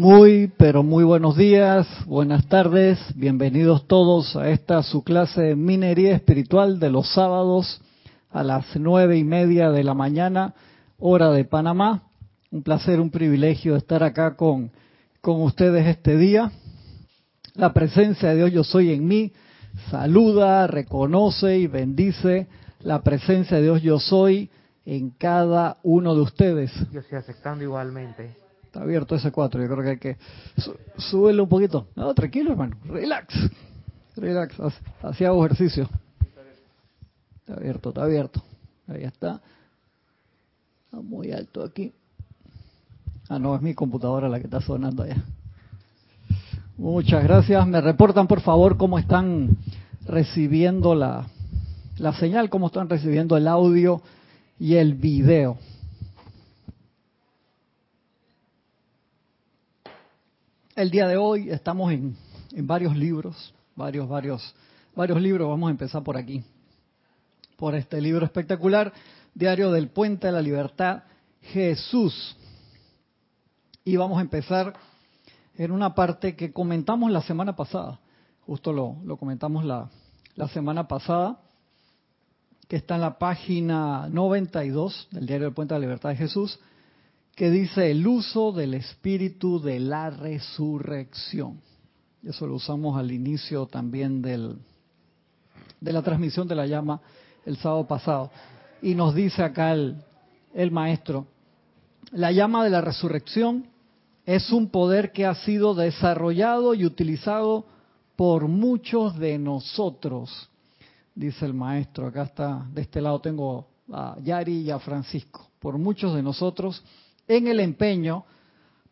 Muy, pero muy buenos días, buenas tardes, bienvenidos todos a esta su clase de minería espiritual de los sábados a las nueve y media de la mañana, hora de Panamá. Un placer, un privilegio estar acá con, con ustedes este día. La presencia de Dios yo soy en mí, saluda, reconoce y bendice la presencia de Dios yo soy en cada uno de ustedes. Yo estoy aceptando igualmente. Está abierto ese 4, yo creo que hay que subirle un poquito. No, tranquilo, hermano, relax. Relax, hago ejercicio. Está abierto, está abierto. Ahí está. Está muy alto aquí. Ah, no, es mi computadora la que está sonando allá. Muchas gracias. Me reportan, por favor, cómo están recibiendo la, la señal, cómo están recibiendo el audio y el video. El día de hoy estamos en, varios libros, varios, varios, varios libros. Vamos a empezar por aquí, por este libro espectacular, Diario del Puente de la Libertad, Jesús. Y vamos a empezar en una parte que comentamos la semana pasada, justo lo, lo comentamos la, la semana pasada, que está en la página 92 del Diario del Puente de la Libertad de Jesús, que dice el uso del espíritu de la resurrección. Eso lo usamos al inicio también del, de la transmisión de la llama el sábado pasado. Y nos dice acá el, el maestro, la llama de la resurrección es un poder que ha sido desarrollado y utilizado por muchos de nosotros, dice el maestro. Acá está, de este lado tengo a Yari y a Francisco. Por muchos de nosotros en el empeño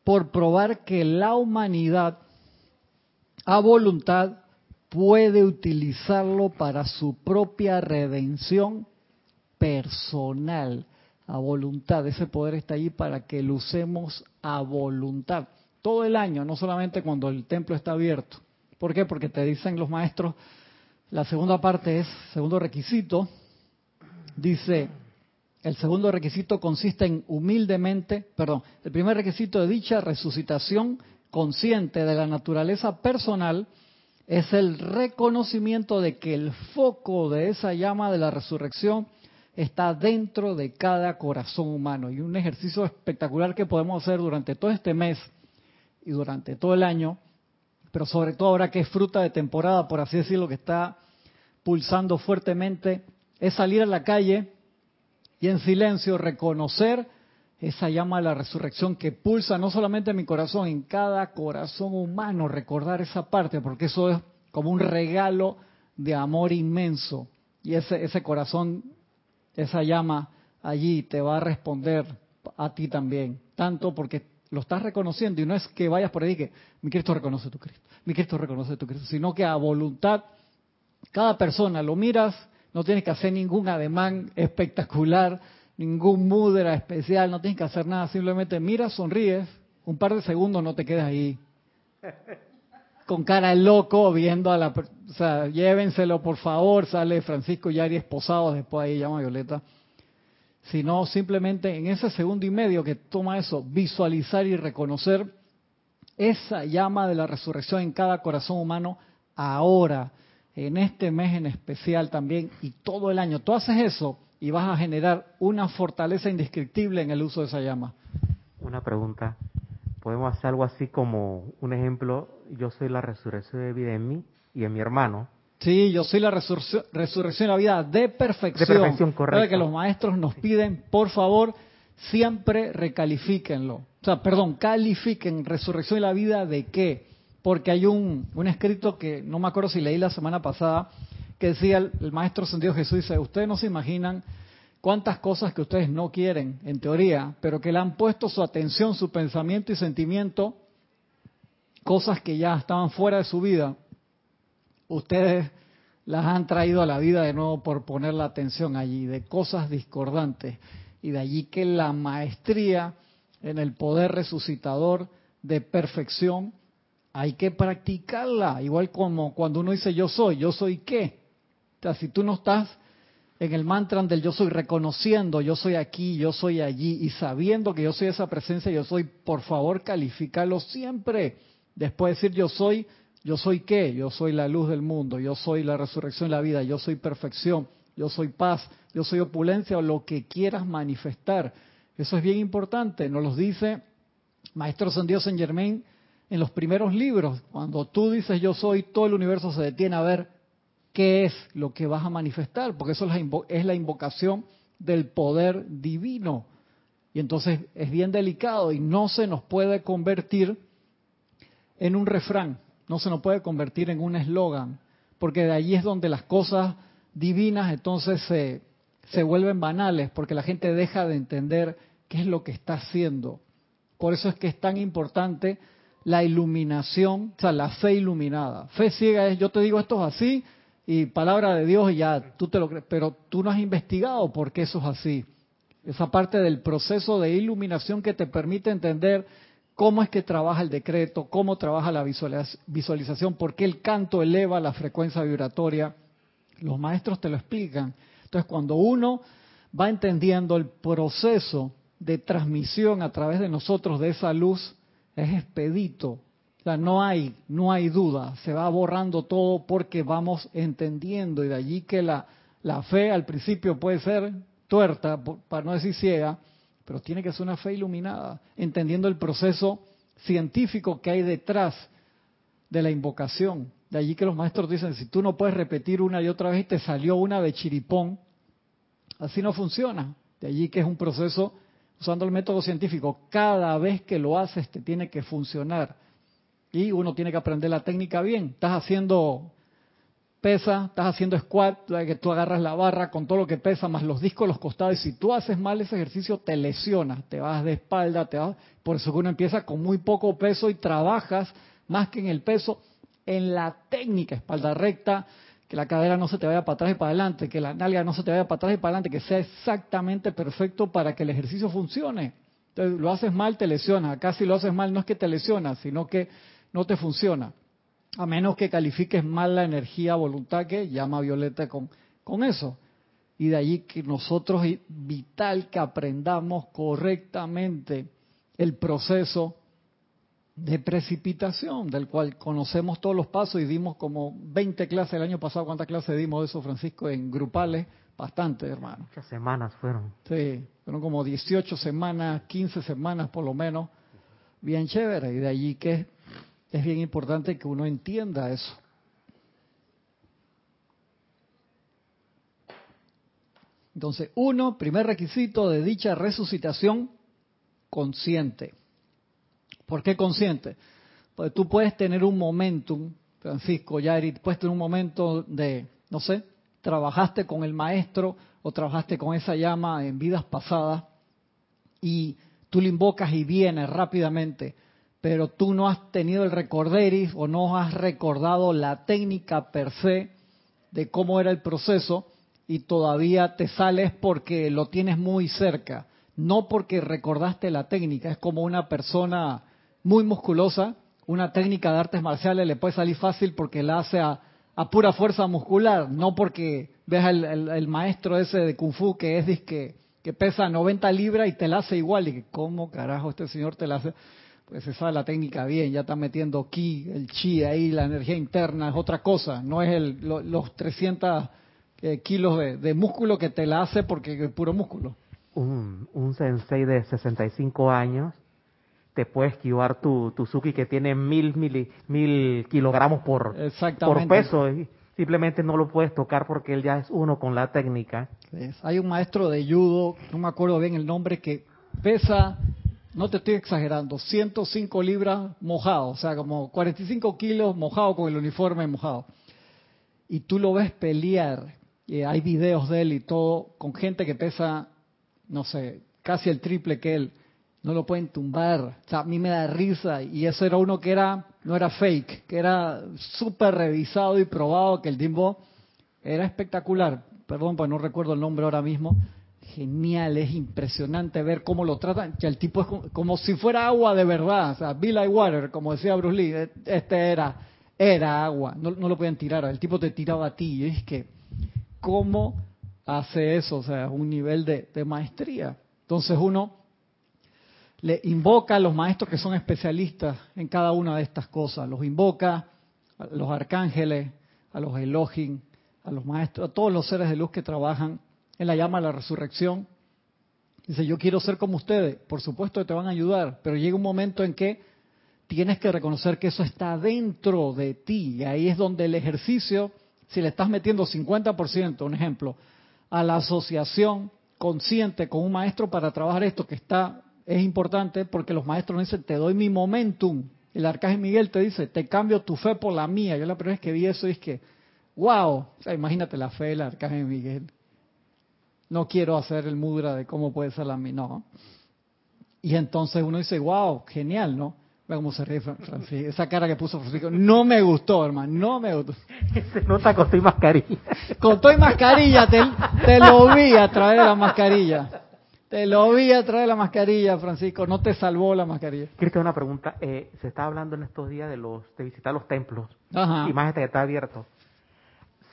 por probar que la humanidad a voluntad puede utilizarlo para su propia redención personal, a voluntad. Ese poder está allí para que lo usemos a voluntad. Todo el año, no solamente cuando el templo está abierto. ¿Por qué? Porque te dicen los maestros, la segunda parte es, segundo requisito, dice, el segundo requisito consiste en humildemente, perdón, el primer requisito de dicha resucitación consciente de la naturaleza personal es el reconocimiento de que el foco de esa llama de la resurrección está dentro de cada corazón humano. Y un ejercicio espectacular que podemos hacer durante todo este mes y durante todo el año, pero sobre todo ahora que es fruta de temporada, por así decirlo, que está pulsando fuertemente, es salir a la calle y en silencio reconocer esa llama de la resurrección que pulsa no solamente en mi corazón, en cada corazón humano, recordar esa parte, porque eso es como un regalo de amor inmenso. Y ese, ese corazón, esa llama allí te va a responder a ti también, tanto porque lo estás reconociendo y no es que vayas por ahí que mi Cristo reconoce tu Cristo, mi Cristo reconoce tu Cristo, sino que a voluntad cada persona lo miras no tienes que hacer ningún ademán espectacular, ningún mudra especial, no tienes que hacer nada, simplemente mira, sonríes, un par de segundos no te quedas ahí con cara de loco viendo a la... O sea, llévenselo por favor, sale Francisco Yari esposado, después ahí llama Violeta. Sino simplemente en ese segundo y medio que toma eso, visualizar y reconocer esa llama de la resurrección en cada corazón humano ahora en este mes en especial también y todo el año. Tú haces eso y vas a generar una fortaleza indescriptible en el uso de esa llama. Una pregunta. Podemos hacer algo así como un ejemplo, yo soy la resurrección de vida en mí y en mi hermano. Sí, yo soy la resurrección, de la vida de perfección. De perfección, correcto. que los maestros nos piden, por favor, siempre recalifíquenlo. O sea, perdón, califiquen resurrección de la vida de qué? Porque hay un, escrito que no me acuerdo si leí la semana pasada, que decía el, maestro sentido Jesús, dice, ustedes no se imaginan cuántas cosas que ustedes no quieren, en teoría, pero que le han puesto su atención, su pensamiento y sentimiento, cosas que ya estaban fuera de su vida, ustedes las han traído a la vida de nuevo por poner la atención allí, de cosas discordantes. Y de allí que la maestría en el poder resucitador de perfección hay que practicarla, igual como cuando uno dice yo soy, yo soy qué. O sea, si tú no estás en el mantra del yo soy, reconociendo yo soy aquí, yo soy allí y sabiendo que yo soy esa presencia, yo soy, por favor, calificarlo siempre. Después de decir yo soy, yo soy qué, yo soy la luz del mundo, yo soy la resurrección de la vida, yo soy perfección, yo soy paz, yo soy opulencia o lo que quieras manifestar. Eso es bien importante, nos lo dice Maestro San Dios Saint Germain en los primeros libros. Cuando tú dices yo soy, todo el universo se detiene a ver qué es lo que vas a manifestar, porque eso es la invocación del poder divino. Y entonces es bien delicado y no se nos puede convertir en un refrán, no se nos puede convertir en un eslogan, porque de allí es donde las cosas divinas entonces se, se vuelven banales, porque la gente deja de entender qué es lo que está haciendo. Por eso es que es tan importante la iluminación, o sea, la fe iluminada. Fe ciega es, yo te digo esto es así, y palabra de Dios y ya tú te lo crees, pero tú no has investigado por qué eso es así. Esa parte del proceso de iluminación que te permite entender cómo es que trabaja el decreto, cómo trabaja la visualización, por qué el canto eleva la frecuencia vibratoria. Los maestros te lo explican. Entonces, cuando uno va entendiendo el proceso de transmisión a través de nosotros de esa luz, es expedito, no hay, no hay duda, se va borrando todo porque vamos entendiendo y de allí que la, la fe al principio puede ser tuerta, para no decir ciega, pero tiene que ser una fe iluminada, entendiendo el proceso científico que hay detrás de la invocación. De allí que los maestros dicen, si tú no puedes repetir una y otra vez y te salió una de chiripón, así no funciona. De allí que es un proceso usando el método científico. Cada vez que lo haces te tiene que funcionar. Y uno tiene que aprender la técnica bien. Estás haciendo pesa, estás haciendo squat, que tú agarras la barra con todo lo que pesa, más los discos, los costados, si tú haces mal ese ejercicio, te lesionas, te vas de espalda, te vas... por eso que uno empieza con muy poco peso y trabajas más que en el peso, en la técnica, espalda recta, que la cadera no se te vaya para atrás y para adelante, que la nalga no se te vaya para atrás y para adelante, que sea exactamente perfecto para que el ejercicio funcione. Entonces, lo haces mal, te lesionas. Acá si lo haces mal no es que te lesionas, sino que no te funciona. A menos que califiques mal la energía voluntad que llama Violeta con, con eso. Y de allí que nosotros es vital que aprendamos correctamente el proceso de precipitación, del cual conocemos todos los pasos y dimos como 20 clases el año pasado. ¿Cuántas clases dimos de eso, Francisco? En grupales, bastante, hermano. Muchas semanas fueron. Sí, fueron como 18 semanas, 15 semanas por lo menos. Bien chévere. Y de allí que es bien importante que uno entienda eso. Entonces, uno, primer requisito de dicha resucitación, consciente. ¿Por qué consciente? Porque tú puedes tener un momentum, Francisco, Yairi, puedes tener un momento de, no sé, trabajaste con el maestro o trabajaste con esa llama en vidas pasadas y tú le invocas y viene rápidamente pero tú no has tenido el recorderis o no has recordado la técnica per se de cómo era el proceso y todavía te sales porque lo tienes muy cerca, no porque recordaste la técnica, es como una persona muy musculosa, una técnica de artes marciales le puede salir fácil porque la hace a, pura fuerza muscular, no porque veas el, maestro ese de kung fu que es que, que pesa 90 libras y te la hace igual. Y que cómo carajo este señor te la hace pues se sabe la técnica bien, ya está metiendo ki, el chi ahí, la energía interna, es otra cosa, no es el, los 300 eh, kilos de, músculo que te la hace porque es puro músculo. Un, un sensei de 65 años te puede esquivar tu, tu Suki que tiene mil, mil, mil kilogramos por, por peso. Y simplemente no lo puedes tocar porque él ya es uno con la técnica. Hay un maestro de judo, no me acuerdo bien el nombre, que pesa no te estoy exagerando, 105 libras mojado, o sea, como 45 kilos mojado con el uniforme mojado. Y tú lo ves pelear, y hay videos de él y todo, con gente que pesa, no sé, casi el triple que él. No lo pueden tumbar. O sea, a mí me da risa. Y eso era uno que era, no era fake, que era súper revisado y probado, que el Dimbo era espectacular. Perdón, pues no recuerdo el nombre ahora mismo genial, es impresionante ver cómo lo tratan, que el tipo es como, si fuera agua de verdad, o sea, be water, como decía Bruce Lee, e, este era, era agua, no, lo podían tirar, el tipo te tiraba a ti, es que, ¿cómo hace eso, o sea, un nivel de, de maestría. Entonces uno le invoca a los maestros que son especialistas en cada una de estas cosas, los invoca a los arcángeles, a los Elohim, a los maestros, a todos los seres de luz que trabajan en la llama de la resurrección. Dice, yo quiero ser como ustedes, por supuesto que te van a ayudar, pero llega un momento en que tienes que reconocer que eso está dentro de ti, y ahí es donde el ejercicio, si le estás metiendo 50%, un ejemplo, a la asociación consciente con un maestro para trabajar esto que está es importante porque los maestros dicen, te doy mi momentum. El arcángel Miguel te dice, te cambio tu fe por la mía. Yo la primera vez que vi eso es que, wow, o sea, imagínate la fe del arcángel Miguel. No quiero hacer el mudra de cómo puede ser la mía, no. Y entonces uno dice, wow, genial, ¿no? Ve cómo se ríe Francisco. Esa cara que puso Francisco no me gustó, hermano, no me gustó. Se nota con tu mascarilla. Con tu mascarilla, te, te lo vi a través de la mascarilla. Te lo vi a través de la mascarilla, Francisco. No te salvó la mascarilla. Cristian, una pregunta. Eh, se está hablando en estos días de los de visitar los templos. Ajá. Y más este que está abierto.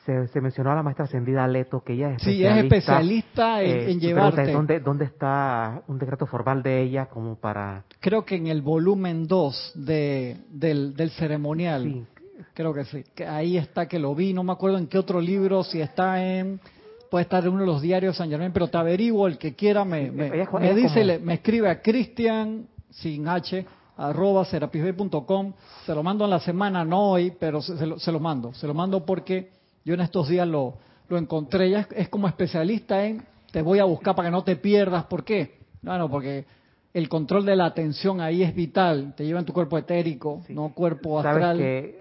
Se, mencionó a la maestra ascendida Leto, que ella es especialista. Sí, es especialista en, eh, llevarte. ¿dónde, ¿Dónde está un decreto formal de ella como para...? Creo que en el volumen 2 de, del, del ceremonial. Sí. Creo que sí. Que ahí está que lo vi. No me acuerdo en qué otro libro, si está en puede estar en uno de los diarios de San Germán, pero te averiguo, el que quiera me, me, dice, me escribe a Cristian, sin H, arroba serapisbay.com, se lo mando en la semana, no hoy, pero se, lo, se, lo, mando, se lo mando porque yo en estos días lo, lo encontré, ya es, como especialista en, te voy a buscar para que no te pierdas, ¿por qué? Bueno, porque el control de la atención ahí es vital, te lleva en tu cuerpo etérico, no cuerpo astral,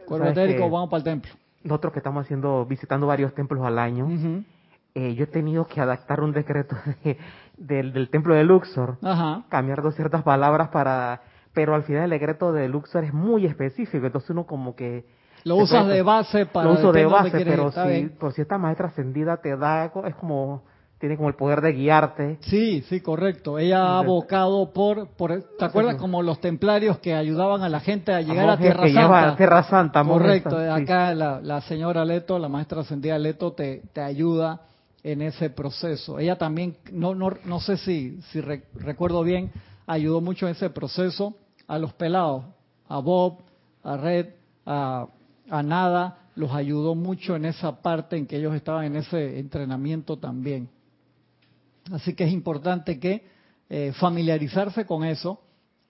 cuerpo etérico, vamos para el templo. Nosotros que estamos haciendo, visitando varios templos al año, eh, yo he tenido que adaptar un decreto del, templo de Luxor, cambiar dos ciertas palabras para, pero al final el decreto de Luxor es muy específico, entonces uno como que lo usas de base para lo uso de base, pero si, por si esta maestra ascendida te da, es como tiene como el poder de guiarte. Sí, sí, correcto. Ella ha abocado por, por ¿te acuerdas como los templarios que ayudaban a la gente a llegar a, Tierra Santa? A Tierra Santa, correcto. Acá la, la, señora Leto, la maestra ascendida Leto, te, te ayuda en ese proceso. Ella también, no, no, no sé si, si recuerdo bien, ayudó mucho en ese proceso a los pelados, a Bob, a Red, a, a Nada, los ayudó mucho en esa parte en que ellos estaban en ese entrenamiento también. Así que es importante que eh, familiarizarse con eso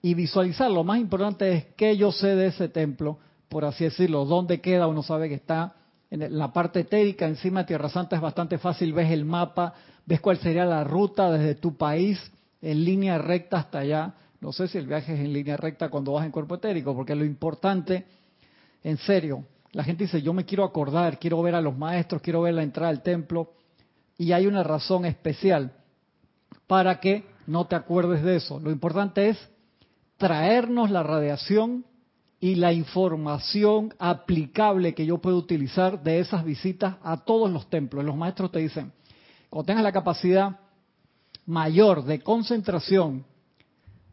y visualizar. Lo más importante es que yo sé de ese templo, por así decirlo, dónde queda, uno sabe que está en la parte etérica, encima de Tierra Santa es bastante fácil, ves el mapa, ves cuál sería la ruta desde tu país en línea recta hasta allá. No sé si el viaje es en línea recta cuando vas en cuerpo etérico, porque lo importante, en serio, la gente dice, yo me quiero acordar, quiero ver a los maestros, quiero ver la entrada al templo, y hay una razón especial para que no te acuerdes de eso. Lo importante es traernos la radiación y la información aplicable que yo puedo utilizar de esas visitas a todos los templos. Los maestros te dicen, cuando tengas la capacidad mayor de concentración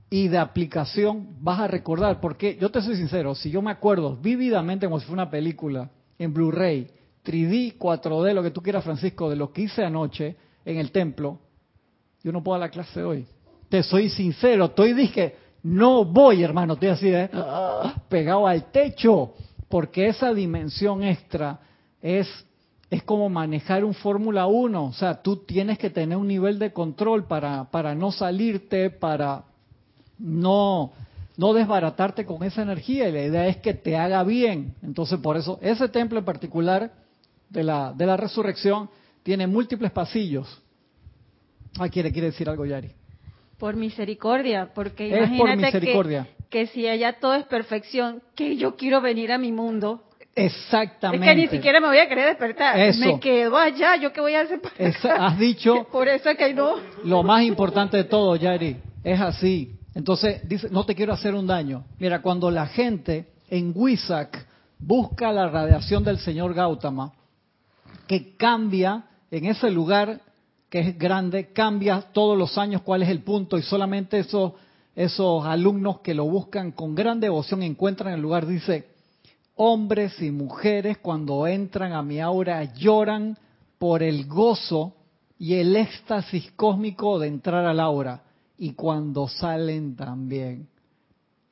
y de aplicación, vas a recordar, porque yo te soy sincero, si yo me acuerdo vívidamente como si fuera una película en Blu-ray, 3D, 4D, lo que tú quieras, Francisco, de lo que hice anoche en el templo, yo no puedo dar la clase hoy. Te soy sincero, estoy dije, no voy, hermano, estoy así, ¿eh? pegado al techo, porque esa dimensión extra es, es como manejar un Fórmula 1, o sea, tú tienes que tener un nivel de control para, para no salirte, para no, no desbaratarte con esa energía, y la idea es que te haga bien. Entonces, por eso, ese templo en particular de la, de la resurrección tiene múltiples pasillos. Ah, quiere, quiere decir algo, Yari. Por misericordia, porque imagínate Que, si allá todo es perfección, que yo quiero venir a mi mundo. Exactamente. Es que ni siquiera me voy a querer despertar. Me quedo allá, ¿yo qué voy a hacer? has dicho. Por eso es que no. Lo más importante de todo, Yari, es así. Entonces, dice, no te quiero hacer un daño. Mira, cuando la gente en Wisak busca la radiación del señor Gautama, que cambia en ese lugar que es grande, cambia todos los años cuál es el punto y solamente esos, esos alumnos que lo buscan con gran devoción encuentran el lugar. Dice, hombres y mujeres cuando entran a mi aura lloran por el gozo y el éxtasis cósmico de entrar al aura. Y cuando salen también.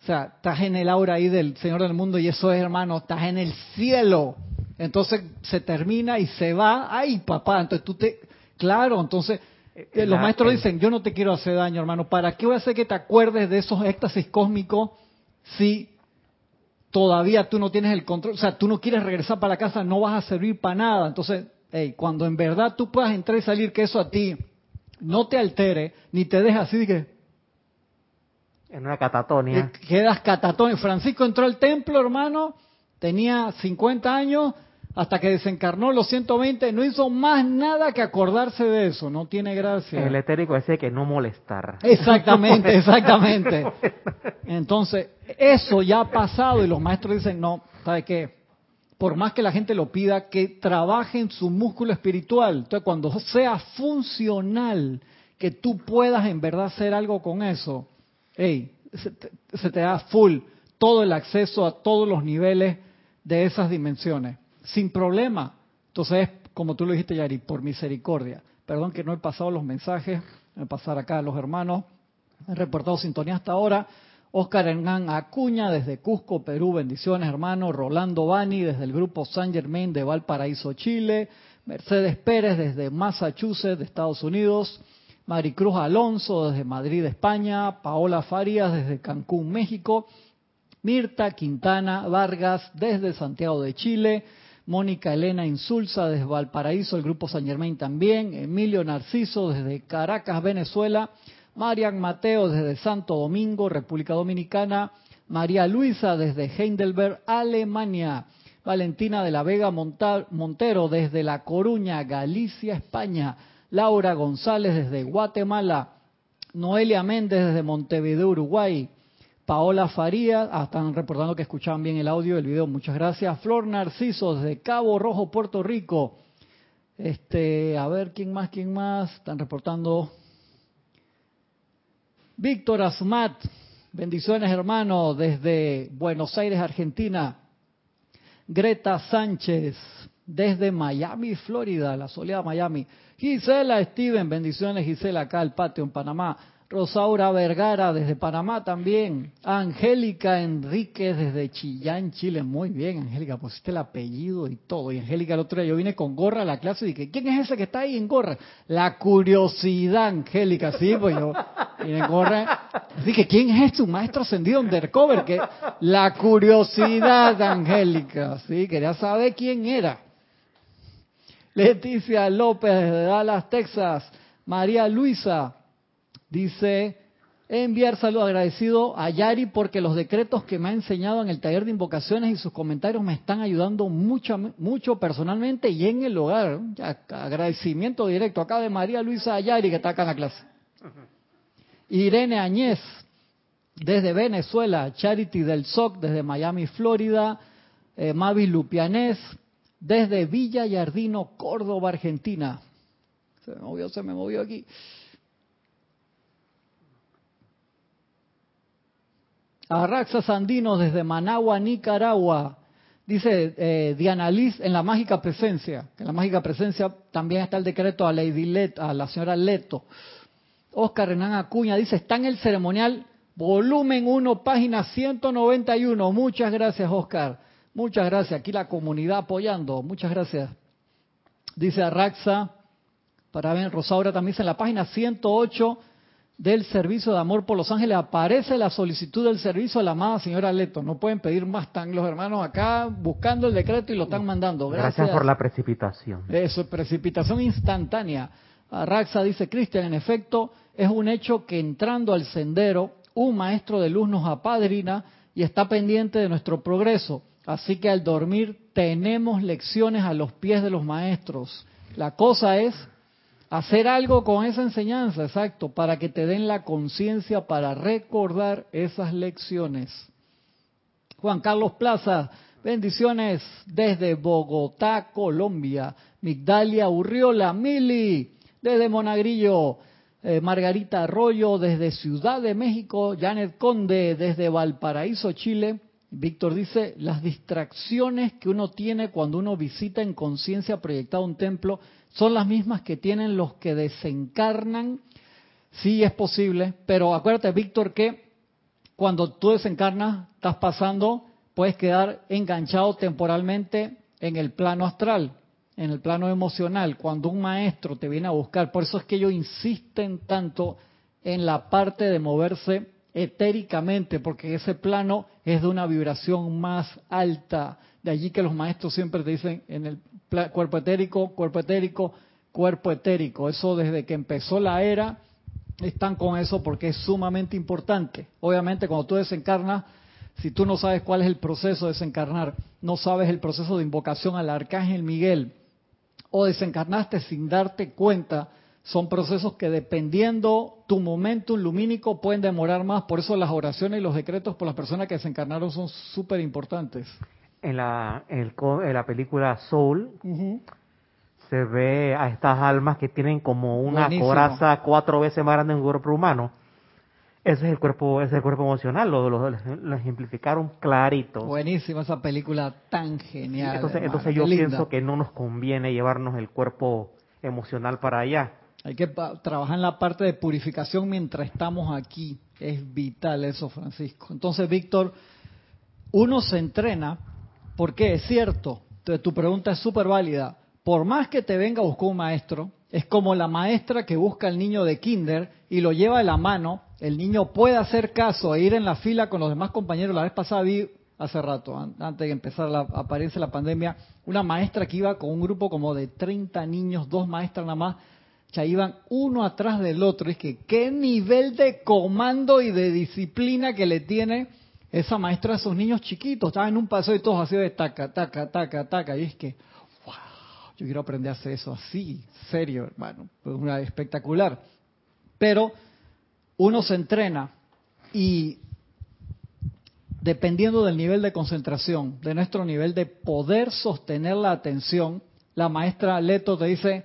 O sea, estás en el aura ahí del Señor del mundo y eso es, hermano, estás en el cielo. Entonces se termina y se va. Ay, papá, entonces tú te... Claro, entonces eh, los maestros dicen, yo no te quiero hacer daño, hermano. ¿Para qué voy a hacer que te acuerdes de esos éxtasis cósmicos si todavía tú no tienes el control? O sea, tú no quieres regresar para la casa, no vas a servir para nada. Entonces, hey, cuando en verdad tú puedas entrar y salir, que eso a ti no te altere, ni te deje así de que... En una catatonia. Quedas catatonia. Francisco entró al templo, hermano, tenía 50 años, hasta que desencarnó los 120, no hizo más nada que acordarse de eso, no tiene gracia. El etérico decía que no molestar. Exactamente, exactamente. Entonces, eso ya ha pasado y los maestros dicen, no, ¿sabe qué? Por más que la gente lo pida, que trabaje en su músculo espiritual. Entonces, cuando sea funcional, que tú puedas en verdad hacer algo con eso, hey, se te da full todo el acceso a todos los niveles de esas dimensiones sin problema. Entonces, como tú lo dijiste, Yari, por misericordia. Perdón que no he pasado los mensajes, voy a pasar acá a los hermanos. He reportado sintonía hasta ahora. Oscar Hernán Acuña desde Cusco, Perú, bendiciones hermano. Rolando Bani desde el grupo San Germain de Valparaíso, Chile. Mercedes Pérez desde Massachusetts, de Estados Unidos. Maricruz Alonso desde Madrid, España. Paola Farías desde Cancún, México. Mirta Quintana Vargas desde Santiago de Chile. Mónica Elena Insulza desde Valparaíso, el grupo San Germain también, Emilio Narciso desde Caracas, Venezuela, Marian Mateo desde Santo Domingo, República Dominicana, María Luisa desde Heidelberg, Alemania, Valentina de la Vega Montero desde La Coruña, Galicia, España, Laura González desde Guatemala, Noelia Méndez desde Montevideo, Uruguay, Paola Faría, ah, están reportando que escuchaban bien el audio del video, muchas gracias. Flor Narciso desde Cabo Rojo, Puerto Rico. Este, a ver, ¿quién más? ¿Quién más? Están reportando. Víctor Asmat, bendiciones hermano, desde Buenos Aires, Argentina. Greta Sánchez, desde Miami, Florida, la soleada Miami. Gisela Steven, bendiciones Gisela, acá al patio en Panamá. Rosaura Vergara desde Panamá también. Angélica Enríquez desde Chillán, Chile. Muy bien, Angélica, pusiste el apellido y todo. Y Angélica, el otro día yo vine con gorra a la clase y dije, ¿quién es ese que está ahí en gorra? La curiosidad, Angélica, sí, pues yo vine en gorra. Dije, ¿quién es su maestro ascendido undercover? Que la curiosidad, Angélica, sí, quería saber quién era. Leticia López desde Dallas, Texas. María Luisa Dice, enviar saludo agradecido a Yari porque los decretos que me ha enseñado en el taller de invocaciones y sus comentarios me están ayudando mucho, mucho personalmente y en el hogar. agradecimiento directo acá de María Luisa Ayari que está acá en la clase. Irene Añez desde Venezuela, Charity del SOC desde Miami, Florida, eh, Mavi Lupianés desde Villa Yardino, Córdoba, Argentina. Se me movió, se me movió aquí. Arraxa Sandino desde Managua, Nicaragua. Dice eh, Diana Liz en la mágica presencia. En la mágica presencia también está el decreto a Lady Let, a la señora Leto. Oscar Renan Acuña dice, está en el ceremonial volumen 1, página 191. Muchas gracias, Oscar. Muchas gracias. Aquí la comunidad apoyando. Muchas gracias. Dice Arraxa, para ver, Rosaura también dice en la página 108 del servicio de amor por los ángeles aparece la solicitud del servicio a la amada señora Leto. No pueden pedir más, están los hermanos acá buscando el decreto y lo están mandando. Gracias, por la precipitación. Eso, precipitación instantánea. Raxa dice, Cristian, en efecto, es un hecho que entrando al sendero, un maestro de luz nos apadrina y está pendiente de nuestro progreso. Así que al dormir tenemos lecciones a los pies de los maestros. La cosa es Hacer algo con esa enseñanza, exacto, para que te den la conciencia para recordar esas lecciones. Juan Carlos Plaza, bendiciones desde Bogotá, Colombia. Migdalia Urriola, Mili, desde Monagrillo. Eh, Margarita Arroyo desde Ciudad de México. Janet Conde desde Valparaíso, Chile. Víctor dice, las distracciones que uno tiene cuando uno visita en conciencia proyectada un templo son las mismas que tienen los que desencarnan. Sí es posible, pero acuérdate, Víctor, que cuando tú desencarnas, estás pasando, puedes quedar enganchado temporalmente en el plano astral, en el plano emocional, cuando un maestro te viene a buscar. Por eso es que ellos insisten tanto en la parte de moverse etéricamente, porque ese plano es de una vibración más alta. De allí que los maestros siempre te dicen en el cuerpo etérico, cuerpo etérico, cuerpo etérico. Eso desde que empezó la era están con eso porque es sumamente importante. Obviamente cuando tú desencarnas, si tú no sabes cuál es el proceso de desencarnar, no sabes el proceso de invocación al arcángel Miguel, o desencarnaste sin darte cuenta, son procesos que dependiendo tu momento lumínico pueden demorar más. Por eso las oraciones y los decretos por las personas que desencarnaron son súper importantes. En la, en, la película Soul se ve a estas almas que tienen como una coraza cuatro veces más grande en un cuerpo humano. Ese es el cuerpo, ese es el cuerpo emocional, lo, lo, lo, ejemplificaron clarito. Buenísima esa película tan genial. Entonces, entonces yo pienso que no nos conviene llevarnos el cuerpo emocional para allá. Hay que trabajar en la parte de purificación mientras estamos aquí. Es vital eso, Francisco. Entonces, Víctor, uno se entrena porque es cierto, tu pregunta es súper válida. Por más que te venga a buscar un maestro, es como la maestra que busca al niño de kinder y lo lleva de la mano. El niño puede hacer caso e ir en la fila con los demás compañeros. La vez pasada vi, hace rato, antes de empezar la apariencia de la pandemia, una maestra que iba con un grupo como de 30 niños, dos maestras nada más, ya iban uno atrás del otro. Es que qué nivel de comando y de disciplina que le tiene esa maestra a esos niños chiquitos. Estaban en un paseo y todos así de taca, taca, taca, taca. Y es que, wow, yo quiero aprender a hacer eso así, serio, hermano. Pues una espectacular. Pero uno se entrena y dependiendo del nivel de concentración, de nuestro nivel de poder sostener la atención, la maestra Leto te dice,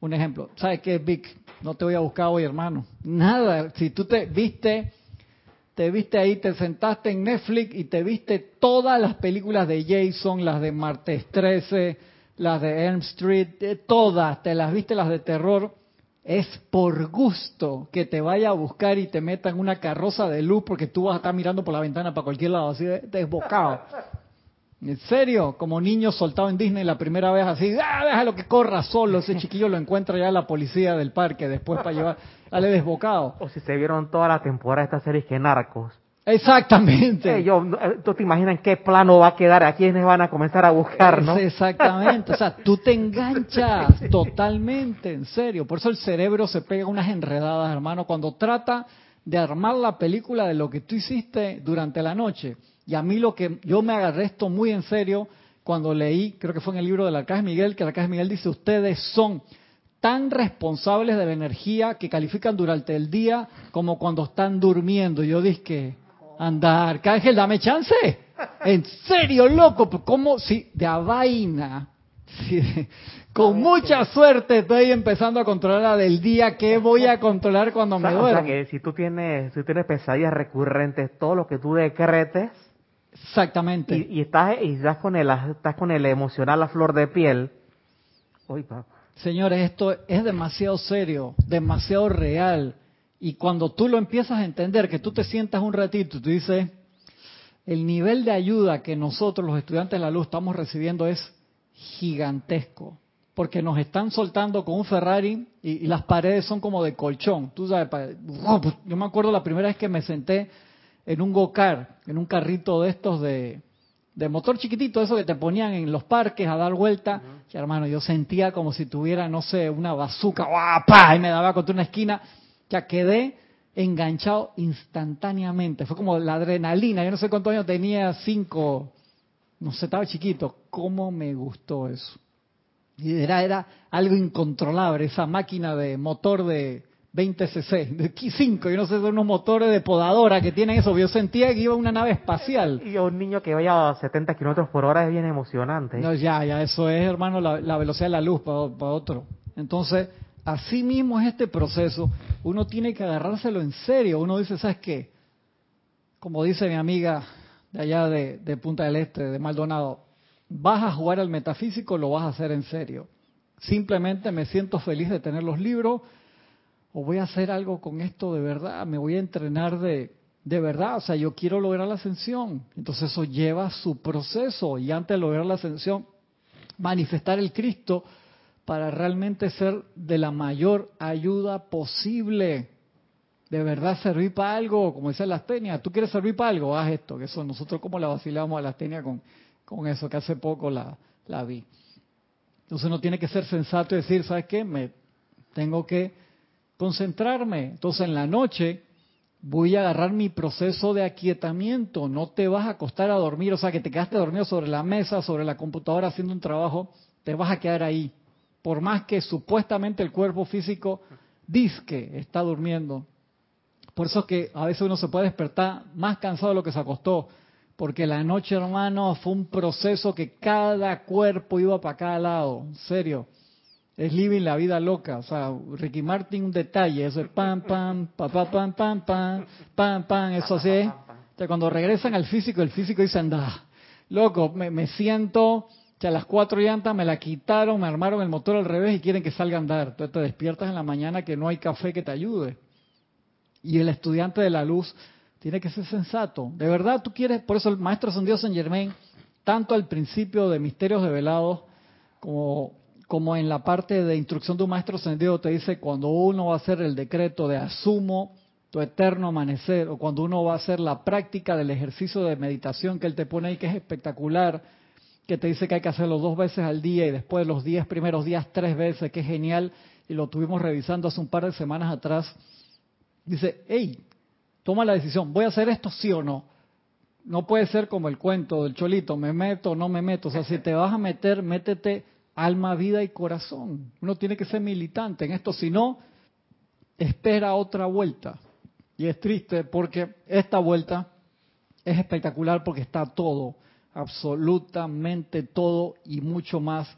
un ejemplo, ¿sabes qué, Vic? No te voy a buscar hoy, hermano. Nada. Si tú te viste, te viste ahí, te sentaste en Netflix y te viste todas las películas de Jason, las de Martes 13, las de Elm Street, eh, todas, te las viste las de terror. Es por gusto que te vaya a buscar y te meta en una carroza de luz porque tú vas a estar mirando por la ventana para cualquier lado, así desbocado. En serio, como niño soltado en Disney la primera vez así, ¡ah, déjalo que corra solo! Ese chiquillo lo encuentra ya la policía del parque después para llevar, dale desbocado. O si se vieron toda la temporada de esta serie que Narcos. Exactamente. Yo, eh, ¿Tú te imaginas en qué plano va a quedar? ¿A quiénes van a comenzar a buscar, no? Exactamente. O sea, tú te enganchas totalmente, en serio. Por eso el cerebro se pega unas enredadas, hermano, cuando trata de armar la película de lo que tú hiciste durante la noche. Y a mí lo que yo me agarré esto muy en serio cuando leí, creo que fue en el libro del Arcángel Miguel, que el Arcángel Miguel dice, ustedes son tan responsables de la energía que califican durante el día como cuando están durmiendo. Y yo dije, anda, Arcángel, dame chance. En serio, loco, ¿cómo si de a vaina? con mucha suerte estoy empezando a controlar la del día que voy a controlar cuando me duermo. O sea que si tú tienes, si tienes pesadillas recurrentes, todo lo que tú decretes, Exactamente. Y, estás, y estás, con el, estás con el emocional a flor de piel. Señores, esto es demasiado serio, demasiado real. Y cuando tú lo empiezas a entender, que tú te sientas un ratito, tú dices, el nivel de ayuda que nosotros, los estudiantes de la luz, estamos recibiendo es gigantesco. Porque nos están soltando con un Ferrari y, las paredes son como de colchón. Tú sabes, yo me acuerdo la primera vez que me senté en un go-kart, en un carrito de estos de, motor chiquitito, eso que te ponían en los parques a dar vuelta. Y hermano, yo sentía como si tuviera, no sé, una bazuca, y me daba contra una esquina. Ya quedé enganchado instantáneamente. Fue como la adrenalina. Yo no sé cuántos años tenía, cinco, no sé, estaba chiquito. ¿Cómo me gustó eso? Y era, era algo incontrolable, esa máquina de motor de 20 cc, de 5, yo no sé, son unos motores de podadora que tienen eso. Yo sentía que iba una nave espacial. Y un niño que vaya a 70 kilómetros por hora es bien emocionante. No, ya, ya, eso es, hermano, la, velocidad de la luz para, para otro. Entonces, así mismo es este proceso. Uno tiene que agarrárselo en serio. Uno dice, ¿sabes qué? Como dice mi amiga de allá de, de Punta del Este, de Maldonado, ¿vas a jugar al metafísico lo vas a hacer en serio? Simplemente me siento feliz de tener los libros o voy a hacer algo con esto de verdad, me voy a entrenar de, de verdad, o sea, yo quiero lograr la ascensión. Entonces eso lleva su proceso y antes de lograr la ascensión, manifestar el Cristo para realmente ser de la mayor ayuda posible. De verdad servir para algo, como dice la astenia, tú quieres servir para algo, haz esto, que eso nosotros como la vacilamos a la astenia con, con eso, que hace poco la, la vi. Entonces uno tiene que ser sensato y decir, ¿sabes qué? Me tengo que concentrarme. Entonces en la noche voy a agarrar mi proceso de aquietamiento, no te vas a acostar a dormir, o sea, que te quedaste dormido sobre la mesa, sobre la computadora haciendo un trabajo, te vas a quedar ahí. Por más que supuestamente el cuerpo físico que está durmiendo. Por eso es que a veces uno se puede despertar más cansado de lo que se acostó, porque la noche, hermano, fue un proceso que cada cuerpo iba para cada lado, en serio es living la vida loca. O sea, Ricky Martin un detalle, eso es pam, pam, pa, pa, pam, pam, pam, pam, pam, eso así es. ¿eh? O sea, cuando regresan al físico, el físico dice, anda, loco, me, me siento, o sea, las cuatro llantas me la quitaron, me armaron el motor al revés y quieren que salga a andar. Entonces te despiertas en la mañana que no hay café que te ayude. Y el estudiante de la luz tiene que ser sensato. De verdad, tú quieres, por eso el maestro San Dios San Germain, tanto al principio de Misterios Develados, como como en la parte de instrucción de un maestro ascendido te dice cuando uno va a hacer el decreto de asumo tu eterno amanecer o cuando uno va a hacer la práctica del ejercicio de meditación que él te pone ahí que es espectacular, que te dice que hay que hacerlo dos veces al día y después los diez primeros días tres veces, que es genial y lo tuvimos revisando hace un par de semanas atrás. Dice, hey, toma la decisión, ¿voy a hacer esto sí o no? No puede ser como el cuento del cholito, me meto no me meto. O sea, si te vas a meter, métete alma, vida y corazón. Uno tiene que ser militante en esto, si no, espera otra vuelta. Y es triste porque esta vuelta es espectacular porque está todo, absolutamente todo y mucho más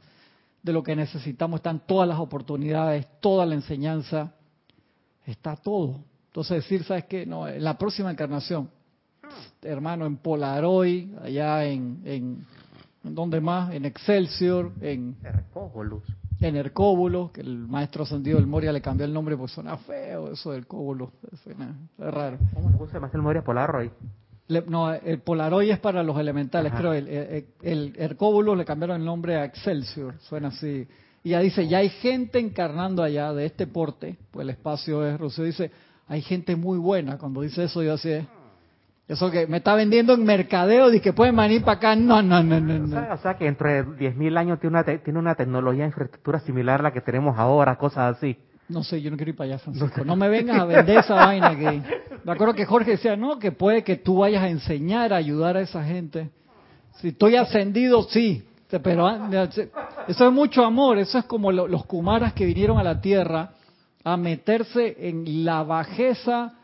de lo que necesitamos. Están todas las oportunidades, toda la enseñanza, está todo. Entonces decir, ¿sabes qué? No, en la próxima encarnación, hermano, en Polaroid, allá en ¿En dónde más? En Excelsior, en Hercóbulos. En Hercóbulos, que el maestro sentido del Moria le cambió el nombre porque suena feo eso del Cóbulo. Suena, es raro. ¿Cómo se llama el Moria Polaroid? no, el Polaroid es para los elementales, creo. El, el, el Hercóbulos le cambiaron el nombre a Excelsior, suena así. Y ya dice, ya hay gente encarnando allá de este porte, pues el espacio es, Rocío dice, hay gente muy buena. Cuando dice eso, yo así, eso que me está vendiendo en mercadeo y que pueden venir para acá. No, no, no, no. O, sea, que dentro de 10.000 años tiene una, tiene una tecnología infraestructura similar a la que tenemos ahora, cosas así. No sé, yo no quiero ir para allá, Francisco. No me vengas a vender esa vaina que... Me acuerdo que Jorge decía, no, que puede que tú vayas a enseñar, a ayudar a esa gente. Si estoy ascendido, sí. Pero ah, eso es mucho amor. Eso es como los kumaras que vinieron a la Tierra a meterse en la bajeza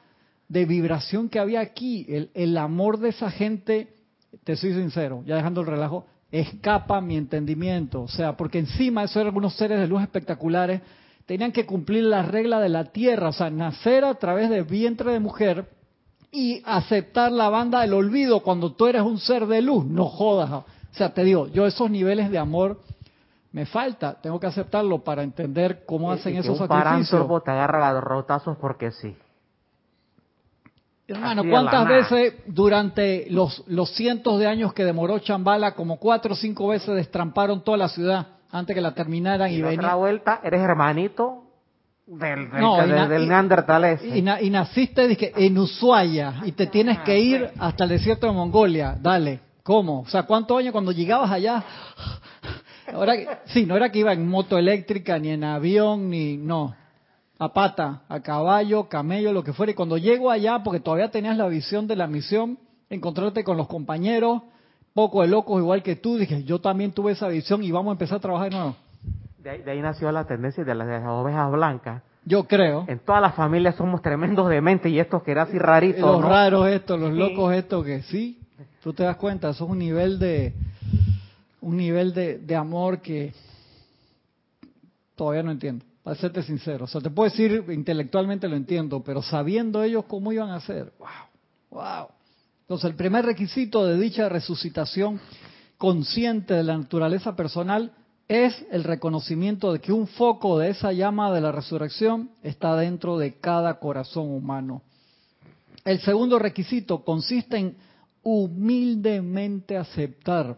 de vibración que había aquí, el, el amor de esa gente, te soy sincero, ya dejando el relajo, escapa mi entendimiento. O sea, porque encima esos eran algunos seres de luz espectaculares, tenían que cumplir la regla de la tierra, o sea, nacer a través de vientre de mujer y aceptar la banda del olvido cuando tú eres un ser de luz. No jodas. O sea, te digo, yo esos niveles de amor me falta, tengo que aceptarlo para entender cómo hacen esos un sacrificios. te agarra los rotazos porque sí. Hermano, ¿cuántas veces durante los, los cientos de años que demoró Chambala, como cuatro o cinco veces destramparon toda la ciudad antes que la terminaran y, y venía? vuelta, eres hermanito del, del, Neandertal y, y, naciste dije, en Ushuaia y te tienes que ir hasta el desierto de Mongolia. Dale, ¿cómo? O sea, ¿cuántos años cuando llegabas allá? Ahora, sí, no era que iba en moto eléctrica, ni en avión, ni... No, a pata, a caballo, camello, lo que fuera. Y cuando llego allá, porque todavía tenías la visión de la misión, encontrarte con los compañeros, poco de locos igual que tú, dije, yo también tuve esa visión y vamos a empezar a trabajar de nuevo. De ahí, nació la tendencia de las, ovejas blancas. Yo creo. En todas las familias somos tremendos de mente y estos que eran así raritos. Los raros estos, los locos estos que sí, tú te das cuenta, eso es un nivel de un nivel de, de amor que todavía no entiendo para serte sincero. O sea, te puedo decir, intelectualmente lo entiendo, pero sabiendo ellos cómo iban a hacer, wow, wow. Entonces, el primer requisito de dicha resucitación consciente de la naturaleza personal es el reconocimiento de que un foco de esa llama de la resurrección está dentro de cada corazón humano. El segundo requisito consiste en humildemente aceptar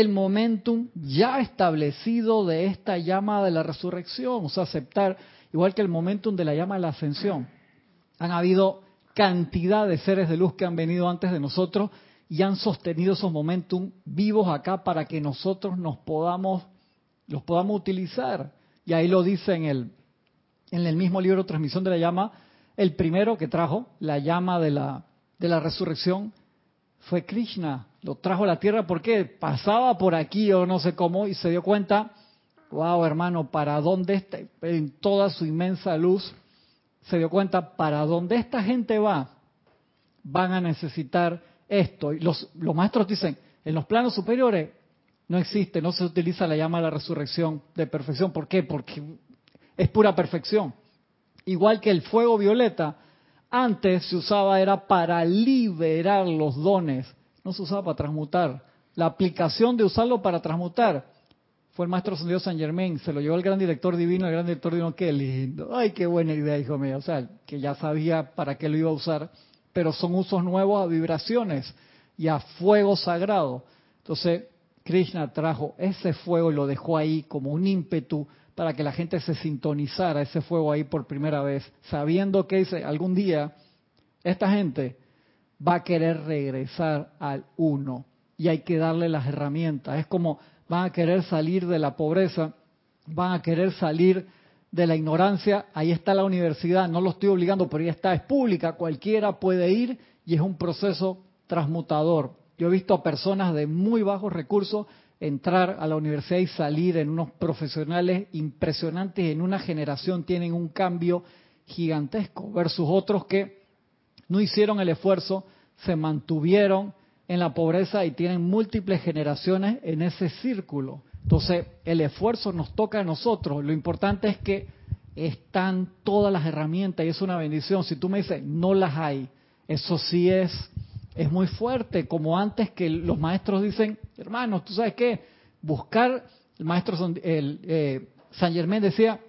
el momentum ya establecido de esta llama de la resurrección, o sea, aceptar, igual que el momentum de la llama de la ascensión. Han habido cantidad de seres de luz que han venido antes de nosotros y han sostenido esos momentum vivos acá para que nosotros nos podamos, los podamos utilizar. Y ahí lo dice en el, en el mismo libro Transmisión de la Llama, el primero que trajo la llama de la, de la resurrección fue Krishna. Lo trajo a la tierra porque pasaba por aquí o no sé cómo y se dio cuenta, wow hermano, para dónde está, en toda su inmensa luz, se dio cuenta para dónde esta gente va, van a necesitar esto. Y los, los maestros dicen, en los planos superiores no existe, no se utiliza la llama de la resurrección de perfección. ¿Por qué? Porque es pura perfección. Igual que el fuego violeta, antes se usaba era para liberar los dones, no se usaba para transmutar. La aplicación de usarlo para transmutar fue el maestro Dios San Germain, se lo llevó el gran director divino, el gran director divino, qué lindo, ay, qué buena idea, hijo mío, o sea, que ya sabía para qué lo iba a usar, pero son usos nuevos a vibraciones y a fuego sagrado. Entonces, Krishna trajo ese fuego y lo dejó ahí como un ímpetu para que la gente se sintonizara ese fuego ahí por primera vez, sabiendo que dice, algún día esta gente va a querer regresar al uno y hay que darle las herramientas. Es como van a querer salir de la pobreza, van a querer salir de la ignorancia. Ahí está la universidad, no lo estoy obligando, pero ya está, es pública, cualquiera puede ir y es un proceso transmutador. Yo he visto a personas de muy bajos recursos entrar a la universidad y salir en unos profesionales impresionantes, en una generación tienen un cambio gigantesco versus otros que no hicieron el esfuerzo, se mantuvieron en la pobreza y tienen múltiples generaciones en ese círculo. Entonces, el esfuerzo nos toca a nosotros. Lo importante es que están todas las herramientas y es una bendición. Si tú me dices, no las hay, eso sí es es muy fuerte, como antes que los maestros dicen, hermanos, ¿tú sabes qué? Buscar, el maestro el, eh, San Germán decía,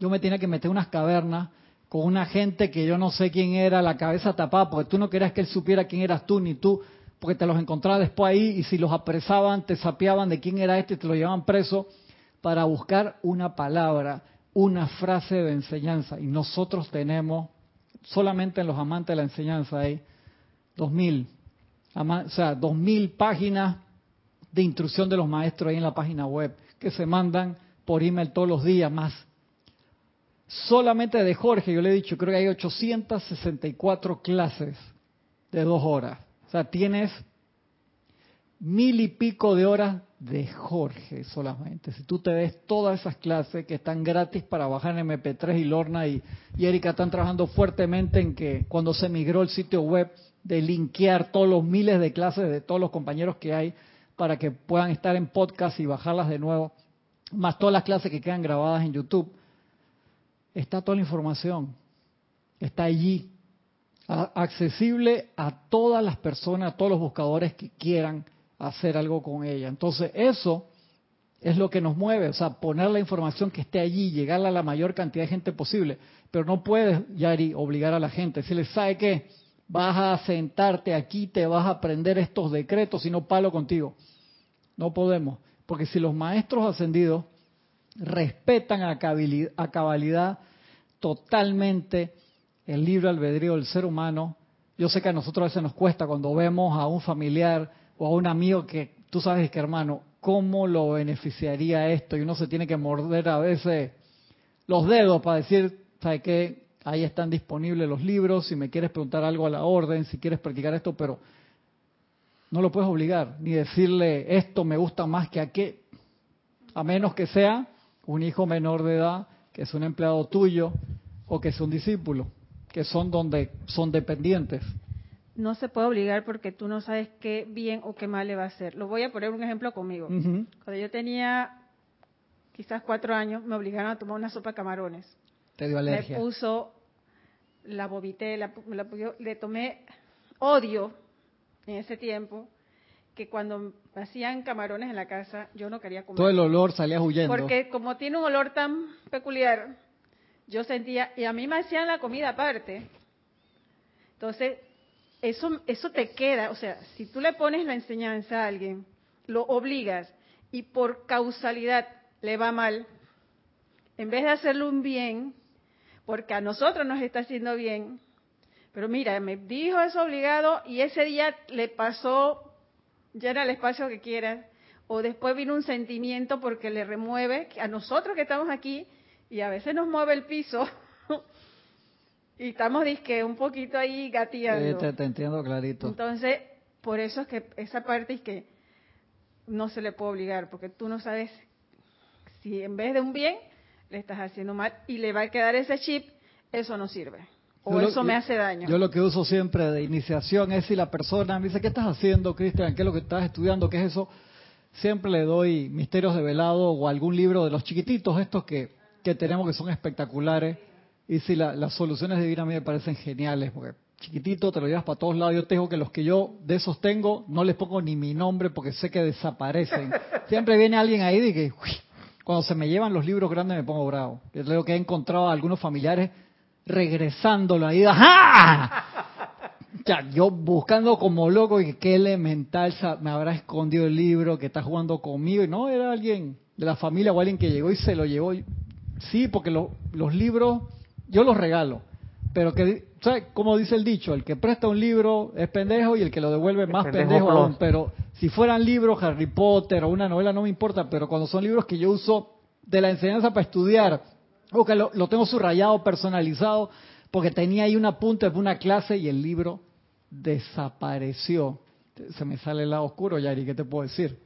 yo me tenía que meter unas cavernas con una gente que yo no sé quién era, la cabeza tapada, porque tú no querías que él supiera quién eras tú, ni tú, porque te los encontraba después ahí y si los apresaban, te sapeaban de quién era este y te lo llevaban preso para buscar una palabra, una frase de enseñanza. Y nosotros tenemos, solamente en los amantes de la enseñanza ahí, 2000, o sea, 2000 páginas de instrucción de los maestros ahí en la página web que se mandan por email todos los días más. Solamente de Jorge, yo le he dicho, creo que hay 864 clases de dos horas. O sea, tienes mil y pico de horas de Jorge solamente. Si tú te ves todas esas clases que están gratis para bajar en MP3 y Lorna y, y Erika están trabajando fuertemente en que cuando se migró el sitio web de linkear todos los miles de clases de todos los compañeros que hay para que puedan estar en podcast y bajarlas de nuevo, más todas las clases que quedan grabadas en YouTube. Está toda la información, está allí, accesible a todas las personas, a todos los buscadores que quieran hacer algo con ella. Entonces, eso es lo que nos mueve, o sea, poner la información que esté allí, llegarla a la mayor cantidad de gente posible. Pero no puedes, Yari, obligar a la gente. Si les sabe que vas a sentarte aquí, te vas a aprender estos decretos, si no palo contigo. No podemos, porque si los maestros ascendidos respetan a cabalidad totalmente el libre albedrío del ser humano, yo sé que a nosotros a veces nos cuesta cuando vemos a un familiar o a un amigo que tú sabes que hermano, ¿cómo lo beneficiaría esto? Y uno se tiene que morder a veces los dedos para decir, ¿sabe qué? Ahí están disponibles los libros, si me quieres preguntar algo a la orden, si quieres practicar esto, pero no lo puedes obligar, ni decirle esto me gusta más que a qué, a menos que sea un hijo menor de edad, que es un empleado tuyo o que es un discípulo, que son donde son dependientes. No se puede obligar porque tú no sabes qué bien o qué mal le va a hacer. Lo voy a poner un ejemplo conmigo. Cuando yo tenía quizás cuatro años, me obligaron a tomar una sopa de camarones. Me puso, la vomité, la, le tomé odio en ese tiempo que cuando hacían camarones en la casa, yo no quería comer. Todo el olor salía huyendo. Porque como tiene un olor tan peculiar, yo sentía, y a mí me hacían la comida aparte. Entonces, eso, eso te queda, o sea, si tú le pones la enseñanza a alguien, lo obligas y por causalidad le va mal, en vez de hacerle un bien, porque a nosotros nos está haciendo bien, pero mira, me dijo eso obligado y ese día le pasó, llena el espacio que quieras, o después vino un sentimiento porque le remueve a nosotros que estamos aquí y a veces nos mueve el piso y estamos disque un poquito ahí gateando. te, te, entiendo clarito. Entonces, por eso es que esa parte es que no se le puede obligar, porque tú no sabes si en vez de un bien le estás haciendo mal y le va a quedar ese chip, eso no sirve. O eso me hace daño. Yo lo que uso siempre de iniciación es si la persona me dice, ¿qué estás haciendo, Cristian? ¿Qué es lo que estás estudiando? ¿Qué es eso? Siempre le doy Misterios de Velado o algún libro de los chiquititos, estos que, que tenemos que son espectaculares. Y si las soluciones de vida a mí me parecen geniales, porque chiquitito, te lo llevas para todos lados. Yo tengo que los que yo de esos tengo, no les pongo ni mi nombre porque sé que desaparecen. Siempre viene alguien ahí y que cuando se me llevan los libros grandes me pongo bravo. Yo creo que he encontrado a algunos familiares regresándolo ahí, ¡ajá! Ya, yo buscando como loco y qué elemental me habrá escondido el libro que está jugando conmigo y no era alguien de la familia o alguien que llegó y se lo llevó. Sí, porque los libros yo los regalo, pero que, ¿sabes cómo dice el dicho? El que presta un libro es pendejo y el que lo devuelve más pendejo, aún. Pero si fueran libros Harry Potter o una novela no me importa, pero cuando son libros que yo uso de la enseñanza para estudiar, o que lo, tengo subrayado, personalizado, porque tenía ahí una punta de una clase y el libro desapareció. Se me sale el lado oscuro, Yari, ¿qué te puedo decir?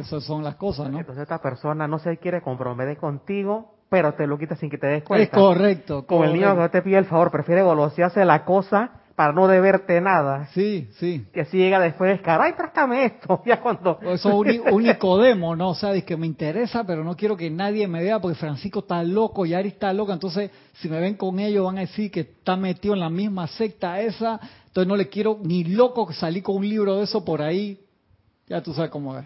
Esas son las cosas, ¿no? Entonces esta persona no se quiere comprometer contigo pero te lo quitas sin que te des cuenta. Es correcto. Como el niño que no te pide el favor, prefiere golosearse la cosa para no deberte nada. Sí, sí. Que si llega después, caray, préstame esto. Ya cuando. Eso es un, Nicodemo, ¿no? O sea, es que me interesa, pero no quiero que nadie me vea porque Francisco está loco y Ari está loca. Entonces, si me ven con ellos, van a decir que está metido en la misma secta esa. Entonces, no le quiero ni loco que salí con un libro de eso por ahí. Ya tú sabes cómo es.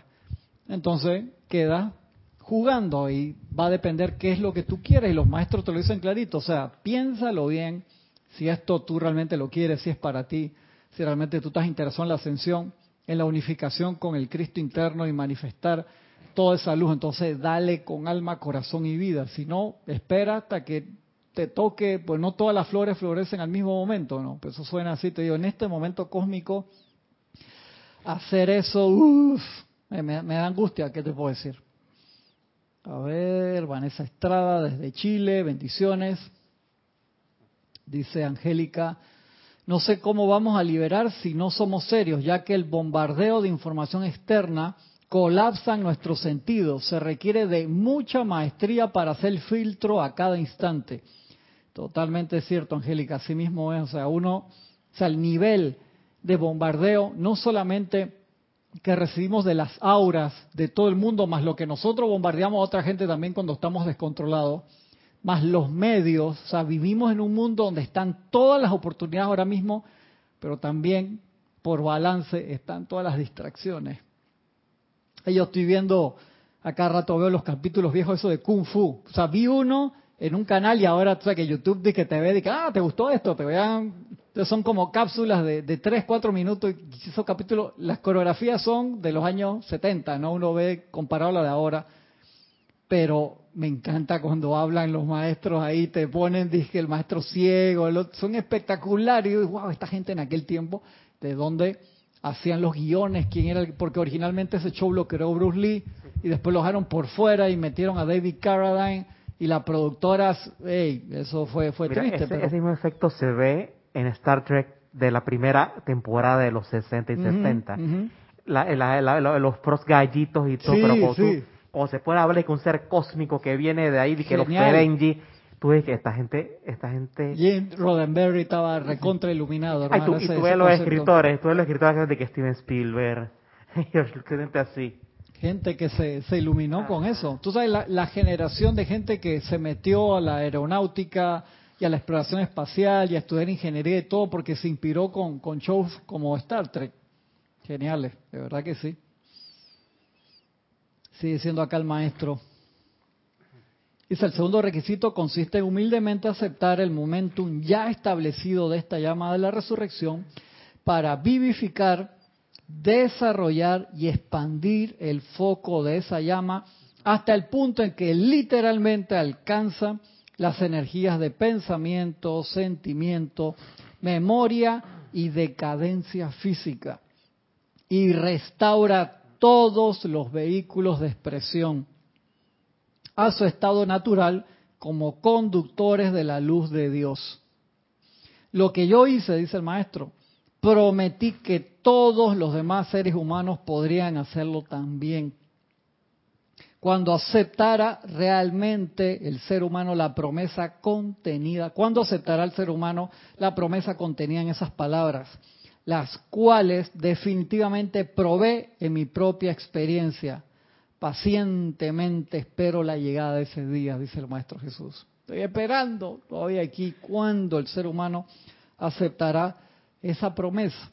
Entonces, queda jugando y va a depender qué es lo que tú quieres y los maestros te lo dicen clarito, o sea, piénsalo bien si esto tú realmente lo quieres, si es para ti, si realmente tú estás interesado en la ascensión, en la unificación con el Cristo interno y manifestar toda esa luz, entonces dale con alma, corazón y vida, si no, espera hasta que te toque, pues no todas las flores florecen al mismo momento, ¿no? Pues eso suena así, te digo, en este momento cósmico, hacer eso, uff, me, me da angustia, ¿qué te puedo decir? A ver, Vanessa Estrada desde Chile, bendiciones. Dice Angélica, no sé cómo vamos a liberar si no somos serios, ya que el bombardeo de información externa colapsa nuestros sentidos. Se requiere de mucha maestría para hacer filtro a cada instante. Totalmente cierto, Angélica. Así mismo es. O sea, uno, o sea, el nivel de bombardeo no solamente que recibimos de las auras de todo el mundo, más lo que nosotros bombardeamos a otra gente también cuando estamos descontrolados, más los medios, o sea, vivimos en un mundo donde están todas las oportunidades ahora mismo, pero también por balance están todas las distracciones. yo estoy viendo, acá rato veo los capítulos viejos eso de Kung Fu, o sea, vi uno en un canal y ahora tú sabes que YouTube dice que te ve y que, ah, te gustó esto, te vean son como cápsulas de, de 3, 4 minutos. Y esos capítulos, las coreografías son de los años 70, ¿no? Uno ve comparado a la de ahora. Pero me encanta cuando hablan los maestros ahí, te ponen, dije, el maestro ciego, son espectaculares. Y yo, wow, esta gente en aquel tiempo, ¿de dónde hacían los guiones? ¿Quién era? porque originalmente ese show lo creó Bruce Lee y después lo dejaron por fuera y metieron a David Carradine y la productora, hey, eso fue, fue triste. Ese, ese mismo efecto se ve en Star Trek de la primera temporada de los 60 y 70. los pros gallitos y todo, pero como, se puede hablar de un ser cósmico que viene de ahí, de que los Ferengi, tú ves que esta gente, esta gente... Jim Roddenberry estaba recontra iluminado. y tú ves los escritores, tú ves los escritores de que Steven Spielberg, gente así. Gente que se, se iluminó con eso. Tú sabes, la, la generación de gente que se metió a la aeronáutica, y a la exploración espacial y a estudiar ingeniería y todo porque se inspiró con, con shows como Star Trek. Geniales, de verdad que sí. Sigue siendo acá el maestro. Dice, el segundo requisito consiste en humildemente aceptar el momentum ya establecido de esta llama de la resurrección para vivificar, desarrollar y expandir el foco de esa llama hasta el punto en que literalmente alcanza las energías de pensamiento, sentimiento, memoria y decadencia física y restaura todos los vehículos de expresión a su estado natural como conductores de la luz de Dios. Lo que yo hice, dice el maestro, prometí que todos los demás seres humanos podrían hacerlo también. Cuando aceptara realmente el ser humano la promesa contenida, cuando aceptará el ser humano la promesa contenida en esas palabras, las cuales definitivamente probé en mi propia experiencia Pacientemente espero la llegada de ese día, dice el Maestro Jesús. Estoy esperando todavía aquí cuando el ser humano aceptará esa promesa.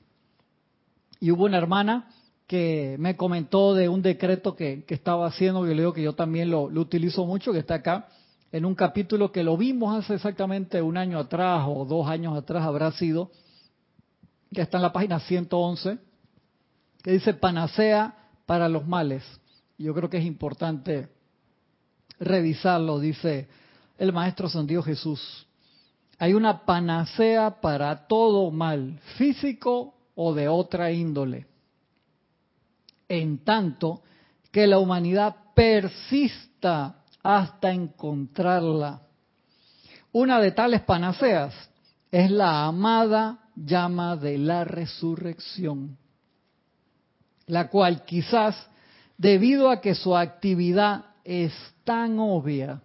Y hubo una hermana que me comentó de un decreto que, estaba haciendo, que le digo que yo también lo, lo utilizo mucho, que está acá, en un capítulo que lo vimos hace exactamente un año atrás o dos años atrás habrá sido, que está en la página 111, que dice panacea para los males. Yo creo que es importante revisarlo, dice el Maestro San Jesús. Hay una panacea para todo mal, físico o de otra índole. En tanto que la humanidad persista hasta encontrarla. Una de tales panaceas es la amada llama de la resurrección, la cual quizás debido a que su actividad es tan obvia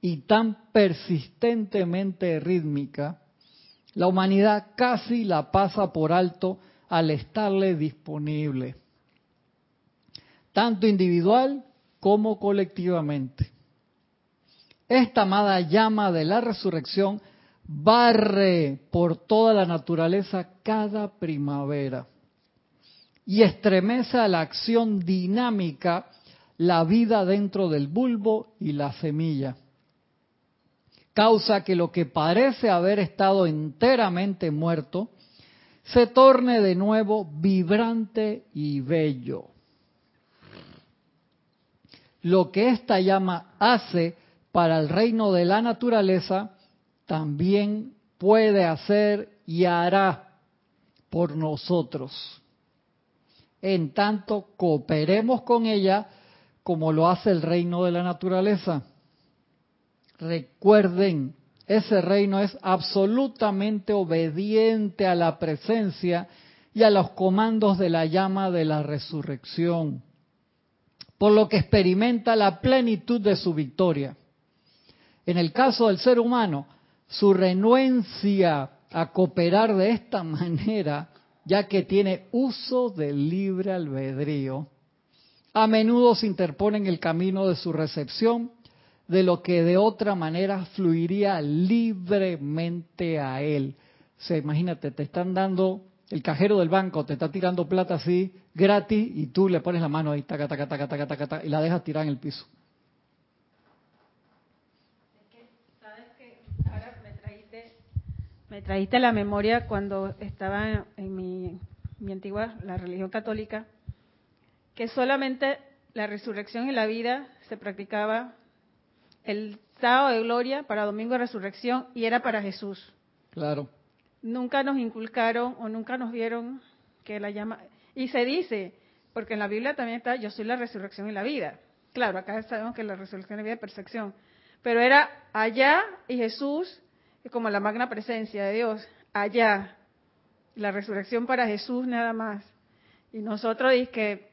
y tan persistentemente rítmica, la humanidad casi la pasa por alto al estarle disponible, tanto individual como colectivamente. Esta amada llama de la resurrección barre por toda la naturaleza cada primavera y estremece a la acción dinámica la vida dentro del bulbo y la semilla. Causa que lo que parece haber estado enteramente muerto se torne de nuevo vibrante y bello. Lo que esta llama hace para el reino de la naturaleza, también puede hacer y hará por nosotros en tanto cooperemos con ella como lo hace el reino de la naturaleza. Recuerden, ese reino es absolutamente obediente a la presencia y a los comandos de la llama de la resurrección, por lo que experimenta la plenitud de su victoria. En el caso del ser humano, su renuencia a cooperar de esta manera ya que tiene uso del libre albedrío, a menudo se interpone en el camino de su recepción de lo que de otra manera fluiría libremente a él. O sea, imagínate, te están dando, el cajero del banco te está tirando plata así, gratis, y tú le pones la mano ahí, taca, taca, taca, taca, taca, taca y la dejas tirar en el piso. Me trajiste la memoria cuando estaba en mi, antigua, la religión católica, que solamente la resurrección y la vida se practicaba el sábado de gloria para domingo de resurrección y era para Jesús. Claro. Nunca nos inculcaron o nunca nos vieron que la llama. Y se dice, porque en la Biblia también está, yo soy la resurrección y la vida. Claro, acá sabemos que la resurrección y la vida es perfección. Pero era allá y Jesús es como la magna presencia de Dios, allá, la resurrección para Jesús nada más. Y nosotros es que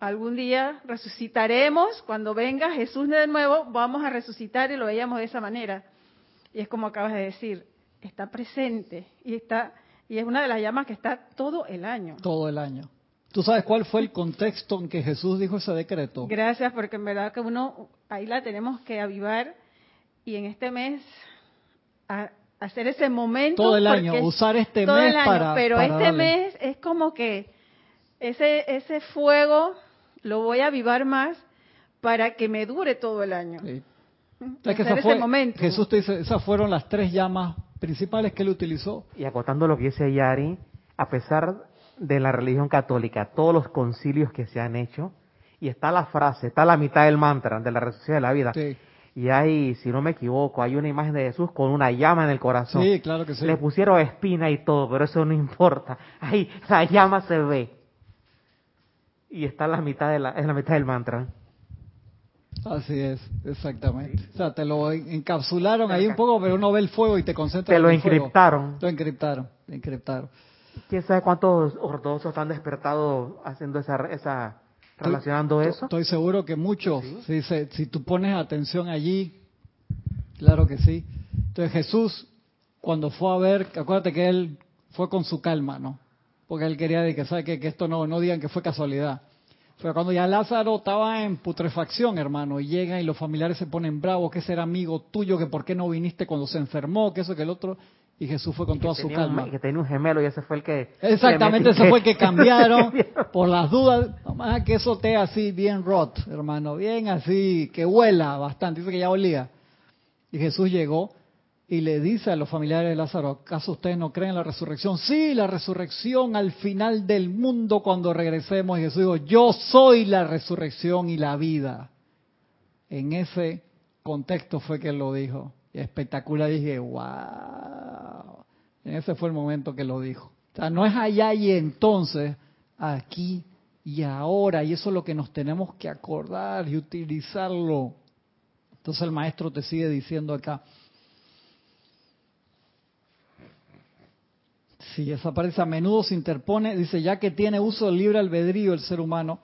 algún día resucitaremos, cuando venga Jesús de nuevo, vamos a resucitar y lo veíamos de esa manera. Y es como acabas de decir, está presente y está y es una de las llamas que está todo el año. Todo el año. ¿Tú sabes cuál fue el contexto en que Jesús dijo ese decreto? Gracias, porque en verdad que uno ahí la tenemos que avivar y en este mes hacer ese momento. Todo el año, usar este mes para. Pero este mes es como que ese, ese fuego lo voy a avivar más para que me dure todo el año. Sí. ese momento. Jesús te dice, esas fueron las tres llamas principales que él utilizó. Y acotando lo que dice Yari, a pesar de la religión católica, todos los concilios que se han hecho, y está la frase, está la mitad del mantra de la resurrección de la vida. Y hay, si no me equivoco, hay una imagen de Jesús con una llama en el corazón. Sí, claro que sí. Le pusieron espina y todo, pero eso no importa. Ahí la llama se ve. Y está en la mitad, de la, en la mitad del mantra. Así es, exactamente. O sea, te lo encapsularon ahí un poco, pero uno ve el fuego y te concentra te lo encriptaron. Lo encriptaron, encriptaron. ¿Quién sabe cuántos ortodoxos están despertados haciendo esa, esa relacionando eso? Estoy seguro que muchos. Si, si tú pones atención allí, claro que sí. Entonces Jesús, cuando fue a ver, acuérdate que él fue con su calma, ¿no? Porque él quería decir que, ¿sabe que, que esto no, no digan que fue casualidad. Pero cuando ya Lázaro estaba en putrefacción, hermano, y llegan y los familiares se ponen bravos, que ese era amigo tuyo, que por qué no viniste cuando se enfermó, que eso, que el otro, y Jesús fue con toda su calma. que tenía un gemelo y ese fue el que... Exactamente, ese fue el que cambiaron por las dudas. Nomás que eso te así bien rot, hermano, bien así, que huela bastante, dice que ya olía. Y Jesús llegó y le dice a los familiares de Lázaro, ¿acaso ustedes no creen en la resurrección? Sí, la resurrección al final del mundo cuando regresemos. Y Jesús dijo, yo soy la resurrección y la vida. En ese contexto fue que él lo dijo. Espectacular, dije, wow. En ese fue el momento que lo dijo. O sea, no es allá y entonces, aquí y ahora. Y eso es lo que nos tenemos que acordar y utilizarlo. Entonces el maestro te sigue diciendo acá, Sí, esa parte a menudo se interpone, dice, ya que tiene uso libre albedrío el ser humano,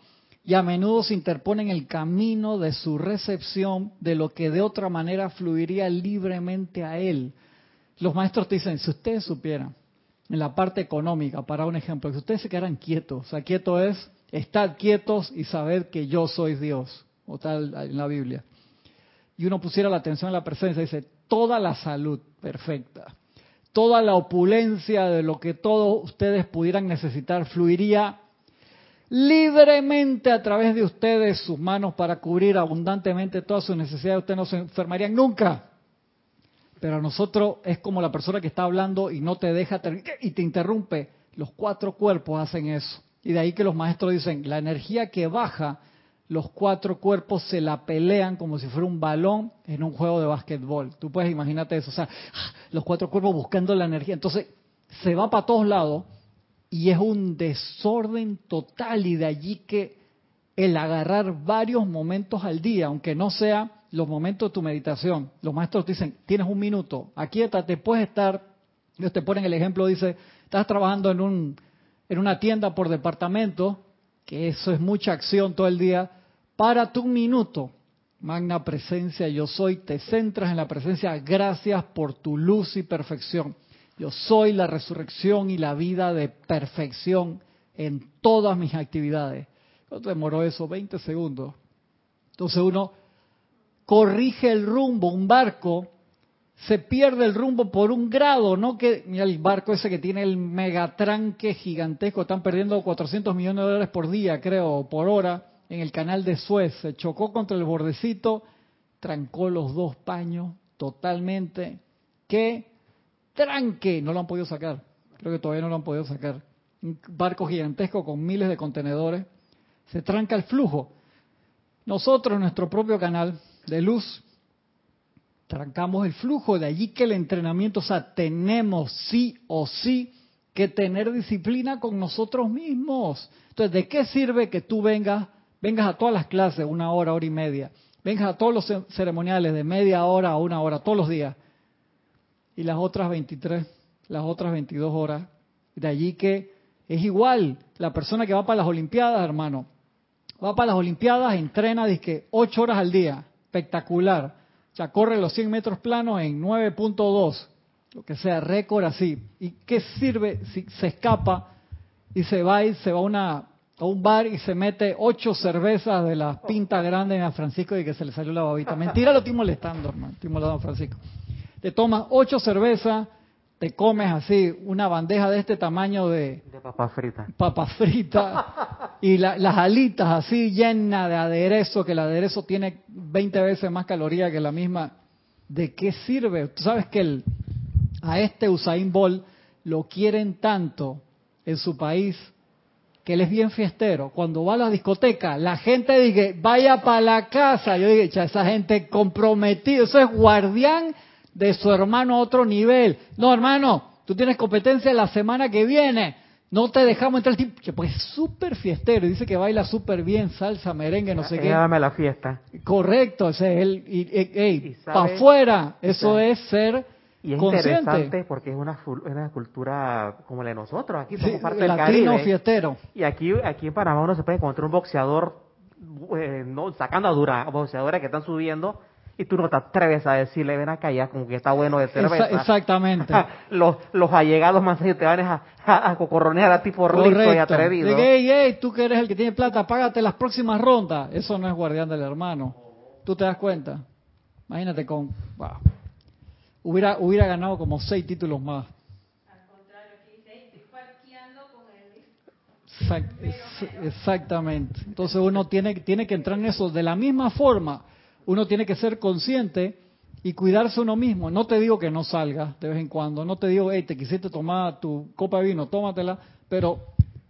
y a menudo se interpone en el camino de su recepción de lo que de otra manera fluiría libremente a él. Los maestros te dicen, si ustedes supieran, en la parte económica, para un ejemplo, si ustedes se quedaran quietos, o sea, quieto es estar quietos y saber que yo soy Dios, o tal en la Biblia, y uno pusiera la atención en la presencia, dice, toda la salud perfecta, toda la opulencia de lo que todos ustedes pudieran necesitar fluiría libremente a través de ustedes sus manos para cubrir abundantemente todas sus necesidades. Ustedes no se enfermarían nunca. Pero a nosotros es como la persona que está hablando y no te deja y te interrumpe. Los cuatro cuerpos hacen eso. Y de ahí que los maestros dicen, la energía que baja los cuatro cuerpos se la pelean como si fuera un balón en un juego de básquetbol. Tú puedes imaginarte eso, o sea, los cuatro cuerpos buscando la energía. Entonces, se va para todos lados y es un desorden total y de allí que el agarrar varios momentos al día, aunque no sea los momentos de tu meditación. Los maestros dicen, tienes un minuto, aquíétate, puedes estar, ellos te ponen el ejemplo, dice, estás trabajando en, un, en una tienda por departamento, que eso es mucha acción todo el día, para tu minuto. Magna presencia, yo soy, te centras en la presencia, gracias por tu luz y perfección. Yo soy la resurrección y la vida de perfección en todas mis actividades. ¿Cuánto demoró eso? 20 segundos. Entonces uno corrige el rumbo, un barco se pierde el rumbo por un grado, no que mira el barco ese que tiene el megatranque gigantesco, están perdiendo 400 millones de dólares por día, creo, por hora en el canal de Suez, se chocó contra el bordecito, trancó los dos paños totalmente. ¿Qué tranque? No lo han podido sacar. Creo que todavía no lo han podido sacar. Un barco gigantesco con miles de contenedores. Se tranca el flujo. Nosotros, nuestro propio canal de luz, trancamos el flujo. De allí que el entrenamiento, o sea, tenemos sí o sí que tener disciplina con nosotros mismos. Entonces, ¿de qué sirve que tú vengas vengas a todas las clases, una hora, hora y media, vengas a todos los ceremoniales de media hora a una hora, todos los días, y las otras 23, las otras 22 horas, de allí que es igual, la persona que va para las Olimpiadas, hermano, va para las Olimpiadas, entrena, dice, 8 horas al día, espectacular, sea, corre los 100 metros planos en 9.2, lo que sea, récord así. ¿Y qué sirve si se escapa y se va y se va a una a un bar y se mete ocho cervezas de las pintas grandes a Francisco y que se le salió la babita. Mentira, lo estoy molestando, hermano. Estoy molestando Francisco. Te tomas ocho cervezas te comes así una bandeja de este tamaño de... De papas fritas. Papas fritas. y las alitas así llenas de aderezo, que el aderezo tiene 20 veces más calorías que la misma. ¿De qué sirve? Tú sabes que el, a este Usain Bolt lo quieren tanto en su país que él es bien fiestero. Cuando va a la discoteca, la gente dice, vaya para la casa. Yo digo, esa gente comprometida, eso es guardián de su hermano a otro nivel. No, hermano, tú tienes competencia la semana que viene. No te dejamos entrar el tipo. Pues es súper fiestero. Dice que baila súper bien, salsa, merengue, no sé qué. Dame la fiesta. Correcto, ese es él. Y, para afuera, eso es ser y es interesante porque es una, una cultura como la de nosotros. Aquí somos parte del latino fiestero. Y aquí, aquí en Panamá uno se puede encontrar un boxeador eh, no, sacando a dura, boxeadores que están subiendo y tú no te atreves a decirle, ven acá ya, como que está bueno de cerveza. exactamente. los, los allegados más te van a, a, a cocorronear a ti por listo y atrevido. De hey, hey, tú que eres el que tiene plata, págate las próximas rondas. Eso no es guardián del hermano. ¿Tú te das cuenta? Imagínate con... Hubiera, hubiera ganado como seis títulos más. Al contrario, aquí dice, Exactamente. Entonces uno tiene, tiene que entrar en eso de la misma forma uno tiene que ser consciente y cuidarse uno mismo. No te digo que no salgas de vez en cuando, no te digo, hey, te quisiste tomar tu copa de vino, tómatela, pero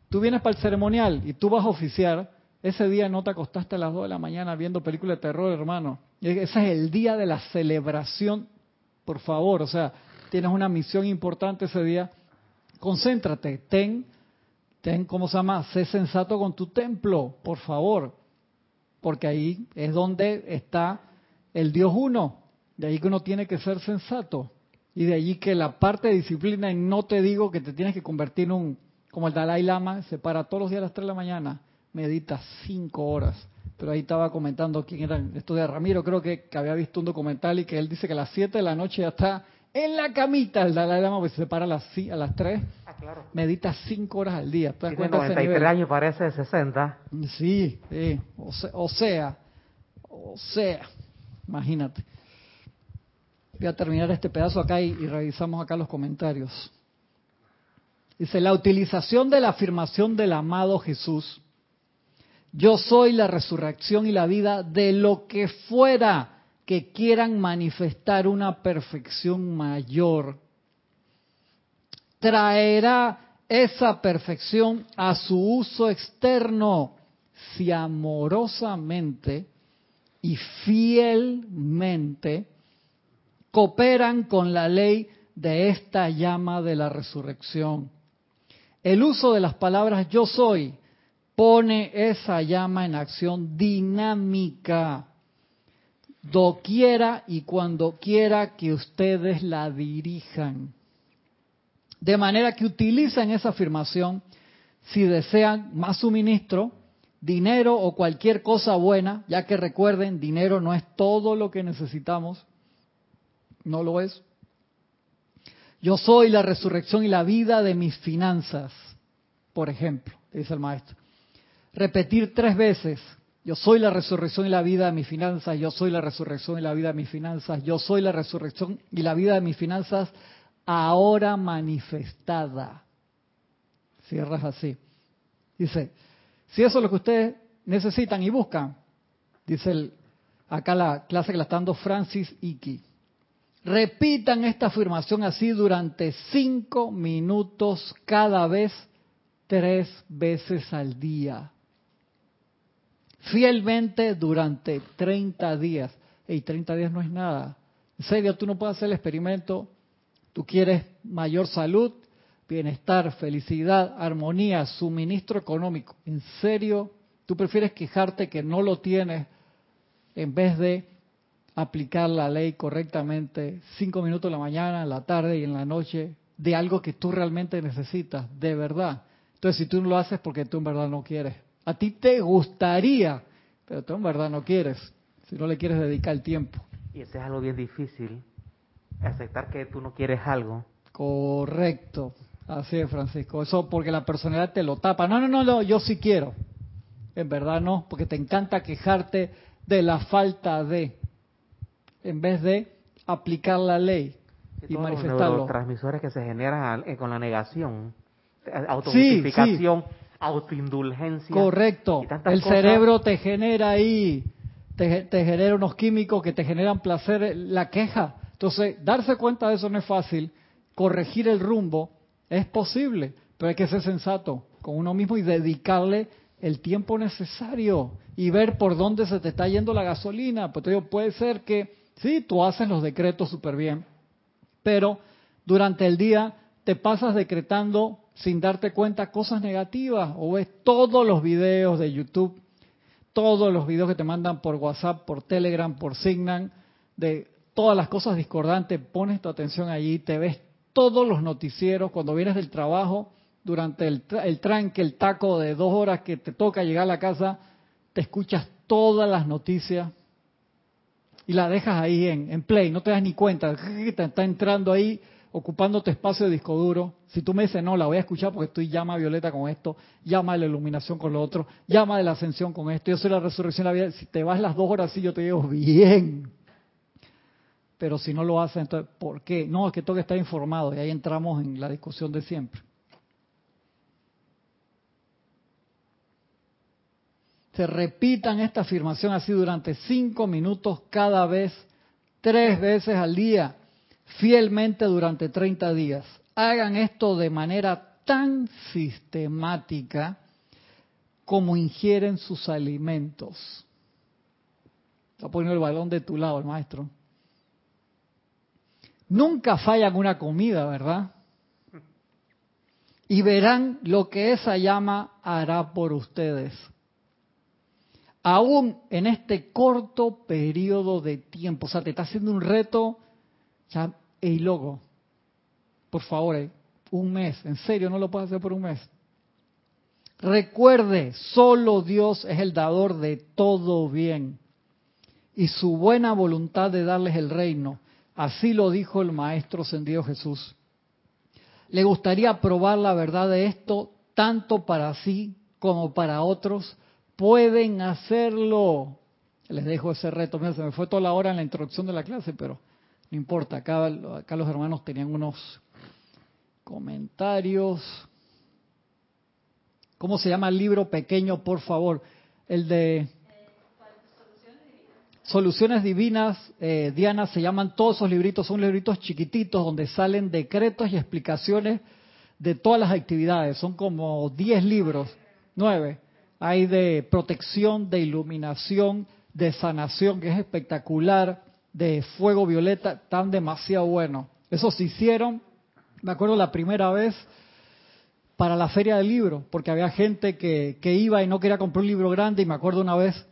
tú vienes para el ceremonial y tú vas a oficiar, ese día no te acostaste a las 2 de la mañana viendo películas de terror, hermano. Ese es el día de la celebración, por favor, o sea, tienes una misión importante ese día. Concéntrate, ten, ten, ¿cómo se llama? Sé sensato con tu templo, por favor porque ahí es donde está el Dios uno. De ahí que uno tiene que ser sensato. Y de allí que la parte de disciplina, y no te digo que te tienes que convertir en un, como el Dalai Lama, se para todos los días a las 3 de la mañana, medita 5 horas. Pero ahí estaba comentando quién era esto de Ramiro, creo que, había visto un documental y que él dice que a las 7 de la noche ya está en la camita el Dalai Lama, pues se para a las, a las 3 Medita cinco horas al día. ¿Te Tiene 93 años, parece de 60. Sí, sí. O, sea, o sea, imagínate. Voy a terminar este pedazo acá y, y revisamos acá los comentarios. Dice, la utilización de la afirmación del amado Jesús, yo soy la resurrección y la vida de lo que fuera que quieran manifestar una perfección mayor traerá esa perfección a su uso externo si amorosamente y fielmente cooperan con la ley de esta llama de la resurrección. El uso de las palabras yo soy pone esa llama en acción dinámica, doquiera y cuando quiera que ustedes la dirijan. De manera que utilicen esa afirmación si desean más suministro, dinero o cualquier cosa buena, ya que recuerden, dinero no es todo lo que necesitamos, no lo es. Yo soy la resurrección y la vida de mis finanzas, por ejemplo, dice el maestro. Repetir tres veces, yo soy la resurrección y la vida de mis finanzas, yo soy la resurrección y la vida de mis finanzas, yo soy la resurrección y la vida de mis finanzas ahora manifestada. Cierras así. Dice, si eso es lo que ustedes necesitan y buscan, dice el, acá la clase que la está dando Francis Iki, repitan esta afirmación así durante cinco minutos cada vez, tres veces al día. Fielmente durante 30 días. Y 30 días no es nada. En serio, tú no puedes hacer el experimento Tú quieres mayor salud, bienestar, felicidad, armonía, suministro económico. ¿En serio? ¿Tú prefieres quejarte que no lo tienes en vez de aplicar la ley correctamente cinco minutos en la mañana, en la tarde y en la noche de algo que tú realmente necesitas, de verdad? Entonces, si tú no lo haces porque tú en verdad no quieres. A ti te gustaría, pero tú en verdad no quieres, si no le quieres dedicar el tiempo. Y eso es algo bien difícil, aceptar que tú no quieres algo. Correcto. Así es, Francisco. Eso porque la personalidad te lo tapa. No, no, no, no, yo sí quiero. En verdad no, porque te encanta quejarte de la falta de, en vez de aplicar la ley. y, manifestarlo. Los transmisores que se generan eh, con la negación, autojustificación, autoindulgencia. Correcto. El cerebro te genera ahí, te, te genera unos químicos que te generan placer, la queja. Entonces, darse cuenta de eso no es fácil. Corregir el rumbo es posible, pero hay que ser sensato con uno mismo y dedicarle el tiempo necesario y ver por dónde se te está yendo la gasolina. Pues te digo, puede ser que sí, tú haces los decretos súper bien, pero durante el día te pasas decretando sin darte cuenta cosas negativas o ves todos los videos de YouTube, todos los videos que te mandan por WhatsApp, por Telegram, por Signan, de todas las cosas discordantes, pones tu atención allí, te ves todos los noticieros cuando vienes del trabajo, durante el, el tranque, el taco de dos horas que te toca llegar a la casa, te escuchas todas las noticias y la dejas ahí en, en play, no te das ni cuenta, está entrando ahí ocupando tu espacio de disco duro. Si tú me dices, no, la voy a escuchar porque estoy llama Violeta con esto, llama de la iluminación con lo otro, llama de la ascensión con esto, yo soy la resurrección de la vida. Si te vas las dos horas así, yo te digo, bien. Pero si no lo haces, entonces, ¿por qué? No, es que tengo que estar informado y ahí entramos en la discusión de siempre. Se repitan esta afirmación así durante cinco minutos cada vez, tres veces al día fielmente durante 30 días. Hagan esto de manera tan sistemática como ingieren sus alimentos. Está poniendo el balón de tu lado, el maestro. Nunca fallan una comida, ¿verdad? Y verán lo que esa llama hará por ustedes. Aún en este corto periodo de tiempo, o sea, te está haciendo un reto ya, ey, loco, por favor, un mes, en serio, no lo puedes hacer por un mes. Recuerde, solo Dios es el dador de todo bien y su buena voluntad de darles el reino. Así lo dijo el Maestro Ascendido Jesús. Le gustaría probar la verdad de esto tanto para sí como para otros. Pueden hacerlo. Les dejo ese reto. Mira, se me fue toda la hora en la introducción de la clase, pero no importa, acá, acá los hermanos tenían unos comentarios. ¿Cómo se llama el libro pequeño, por favor? El de Soluciones Divinas, eh, Diana, se llaman todos esos libritos, son libritos chiquititos donde salen decretos y explicaciones de todas las actividades. Son como 10 libros, 9. Hay de protección, de iluminación, de sanación, que es espectacular de fuego violeta tan demasiado bueno. Eso se hicieron, me acuerdo la primera vez para la feria del libro, porque había gente que, que iba y no quería comprar un libro grande y me acuerdo una vez,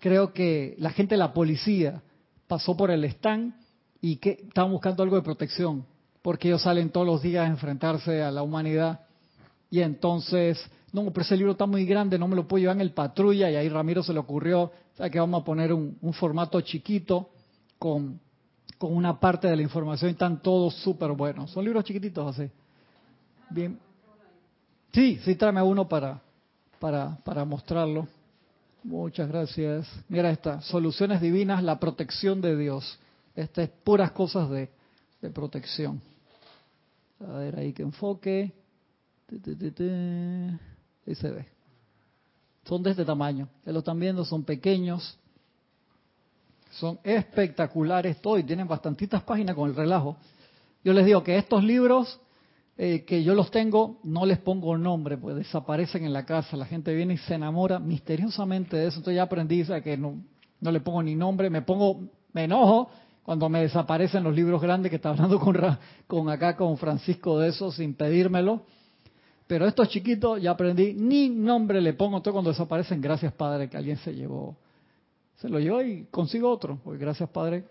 creo que la gente de la policía pasó por el stand y que estaban buscando algo de protección, porque ellos salen todos los días a enfrentarse a la humanidad. Y entonces, no, pero ese libro está muy grande, no me lo puedo llevar en el patrulla y ahí Ramiro se le ocurrió, que vamos a poner un formato chiquito con, con una parte de la información y están todos súper buenos. Son libros chiquititos así. Bien. Sí, sí, tráeme uno para, para, para mostrarlo. Muchas gracias. Mira esta, Soluciones Divinas, la protección de Dios. Estas es puras cosas de, de protección. A ver ahí que enfoque. Ahí se ve. Son de este tamaño. Ya lo están viendo, son pequeños. Son espectaculares todo y tienen bastantitas páginas con el relajo. Yo les digo que estos libros eh, que yo los tengo, no les pongo nombre, pues desaparecen en la casa. La gente viene y se enamora misteriosamente de eso. Entonces ya aprendí que no, no le pongo ni nombre, me pongo, me enojo cuando me desaparecen los libros grandes que está hablando con, con acá con Francisco de eso sin pedírmelo. Pero estos chiquitos ya aprendí, ni nombre le pongo, todo cuando desaparecen, gracias Padre que alguien se llevó se lo llevo y consigo otro, porque gracias Padre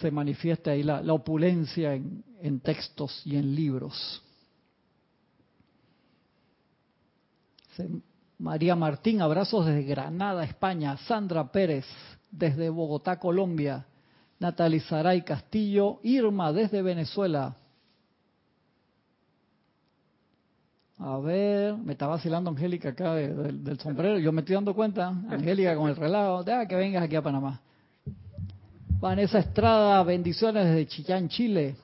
se manifiesta ahí la, opulencia en, textos y en libros. María Martín, abrazos desde Granada, España. Sandra Pérez, desde Bogotá, Colombia. Natalie Saray Castillo. Irma, desde Venezuela. A ver, me está vacilando Angélica acá del sombrero. Yo me estoy dando cuenta, Angélica con el relajo. Deja que vengas aquí a Panamá. Vanessa Estrada, bendiciones desde Chillán, Chile.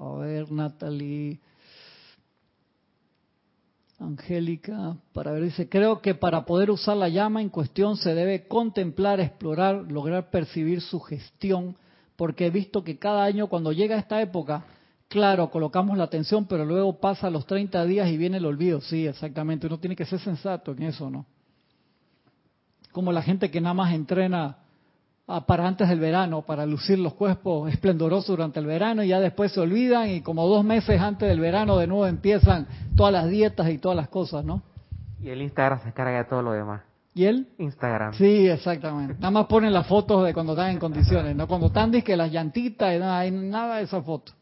A ver, Natalie. Angélica, para ver, dice, creo que para poder usar la llama en cuestión se debe contemplar, explorar, lograr percibir su gestión, porque he visto que cada año cuando llega esta época, claro, colocamos la atención, pero luego pasa los 30 días y viene el olvido. Sí, exactamente, uno tiene que ser sensato en eso, ¿no? Como la gente que nada más entrena para antes del verano, para lucir los cuerpos esplendorosos durante el verano y ya después se olvidan y como dos meses antes del verano de nuevo empiezan todas las dietas y todas las cosas, ¿no? Y el Instagram se encarga de todo lo demás. ¿Y él? Instagram. Sí, exactamente. Nada más ponen las fotos de cuando están en condiciones, ¿no? Cuando están, que las llantitas y nada, hay nada de esa foto.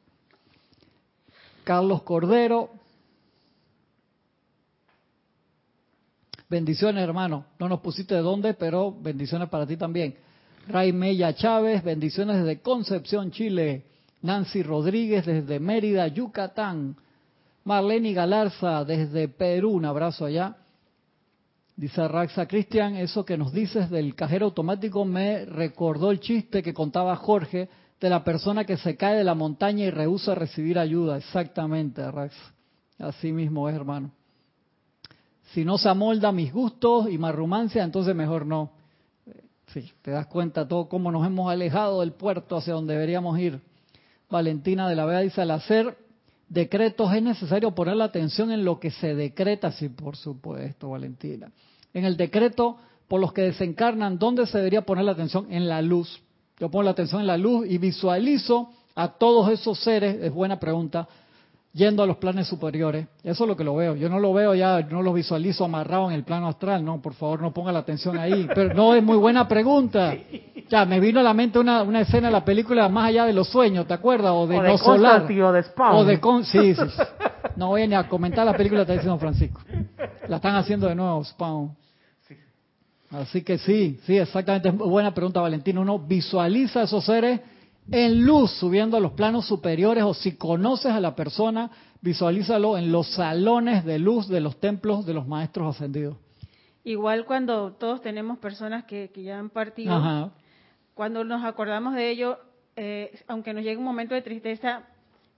Carlos Cordero. Bendiciones, hermano. No nos pusiste de dónde, pero bendiciones para ti también. Ray Mella Chávez, bendiciones desde Concepción, Chile. Nancy Rodríguez desde Mérida, Yucatán. Marlene Galarza desde Perú, un abrazo allá. Dice Raxa Cristian, eso que nos dices del cajero automático me recordó el chiste que contaba Jorge de la persona que se cae de la montaña y rehúsa recibir ayuda. Exactamente, Rax. Así mismo es, hermano. Si no se amolda mis gustos y marrumancia, entonces mejor no. Sí, te das cuenta todo cómo nos hemos alejado del puerto hacia donde deberíamos ir. Valentina de la Vega dice, al hacer decretos es necesario poner la atención en lo que se decreta, sí, por supuesto, Valentina. En el decreto, por los que desencarnan, ¿dónde se debería poner la atención? En la luz. Yo pongo la atención en la luz y visualizo a todos esos seres, es buena pregunta, yendo a los planes superiores. Eso es lo que lo veo. Yo no lo veo ya, no lo visualizo amarrado en el plano astral. No, por favor, no ponga la atención ahí. Pero no, es muy buena pregunta. Ya, me vino a la mente una, una escena de la película Más allá de los sueños, ¿te acuerdas? O de, No Solar. Tío, de Spawn. O de sí, sí, No voy ni a comentar la película está diciendo Francisco. La están haciendo de nuevo, Spawn. Así que sí, sí, exactamente. Buena pregunta, Valentín. Uno visualiza a esos seres en luz subiendo a los planos superiores o si conoces a la persona, visualízalo en los salones de luz de los templos de los maestros ascendidos. Igual cuando todos tenemos personas que, ya han partido, cuando nos acordamos de ello, eh, aunque nos llegue un momento de tristeza,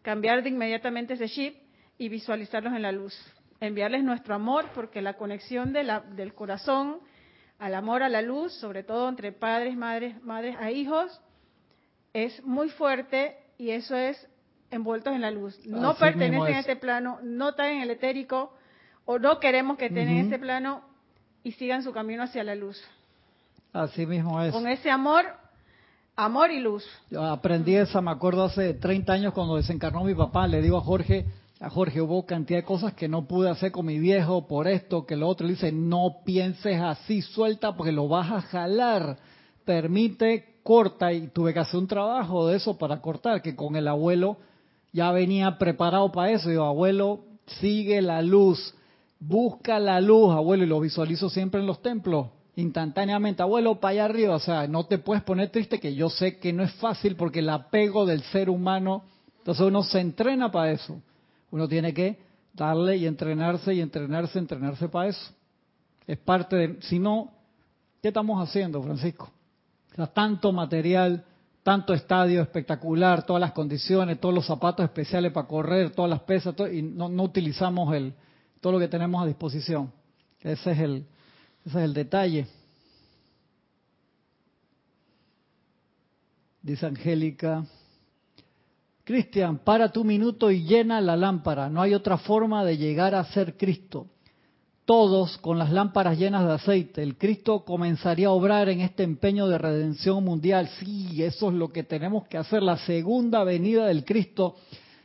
cambiar de inmediatamente ese chip y visualizarlos en la luz. Enviarles nuestro amor, porque la conexión de la, del corazón al amor a la luz, sobre todo entre padres, madres, madres a hijos, es muy fuerte y eso es envueltos en la luz. No pertenecen a este plano, no están en el etérico o no queremos que estén en este plano y sigan su camino hacia la luz. Así mismo es. Con ese amor, amor y luz. Yo aprendí esa, me acuerdo hace 30 años cuando desencarnó mi papá, le digo a Jorge, a Jorge hubo cantidad de cosas que no pude hacer con mi viejo por esto, que lo otro. Le dice, no pienses así, suelta porque lo vas a jalar. Permite corta y tuve que hacer un trabajo de eso para cortar, que con el abuelo ya venía preparado para eso. Digo, abuelo, sigue la luz, busca la luz, abuelo, y lo visualizo siempre en los templos, instantáneamente, abuelo, para allá arriba, o sea, no te puedes poner triste, que yo sé que no es fácil porque el apego del ser humano, entonces uno se entrena para eso, uno tiene que darle y entrenarse y entrenarse, entrenarse para eso. Es parte de, si no, ¿qué estamos haciendo, Francisco? tanto material, tanto estadio espectacular, todas las condiciones, todos los zapatos especiales para correr, todas las pesas, y no, utilizamos el, todo lo que tenemos a disposición. Ese es el, ese es el detalle. Dice Angélica, Cristian, para tu minuto y llena la lámpara. No hay otra forma de llegar a ser Cristo todos con las lámparas llenas de aceite. El Cristo comenzaría a obrar en este empeño de redención mundial. Sí, eso es lo que tenemos que hacer. La segunda venida del Cristo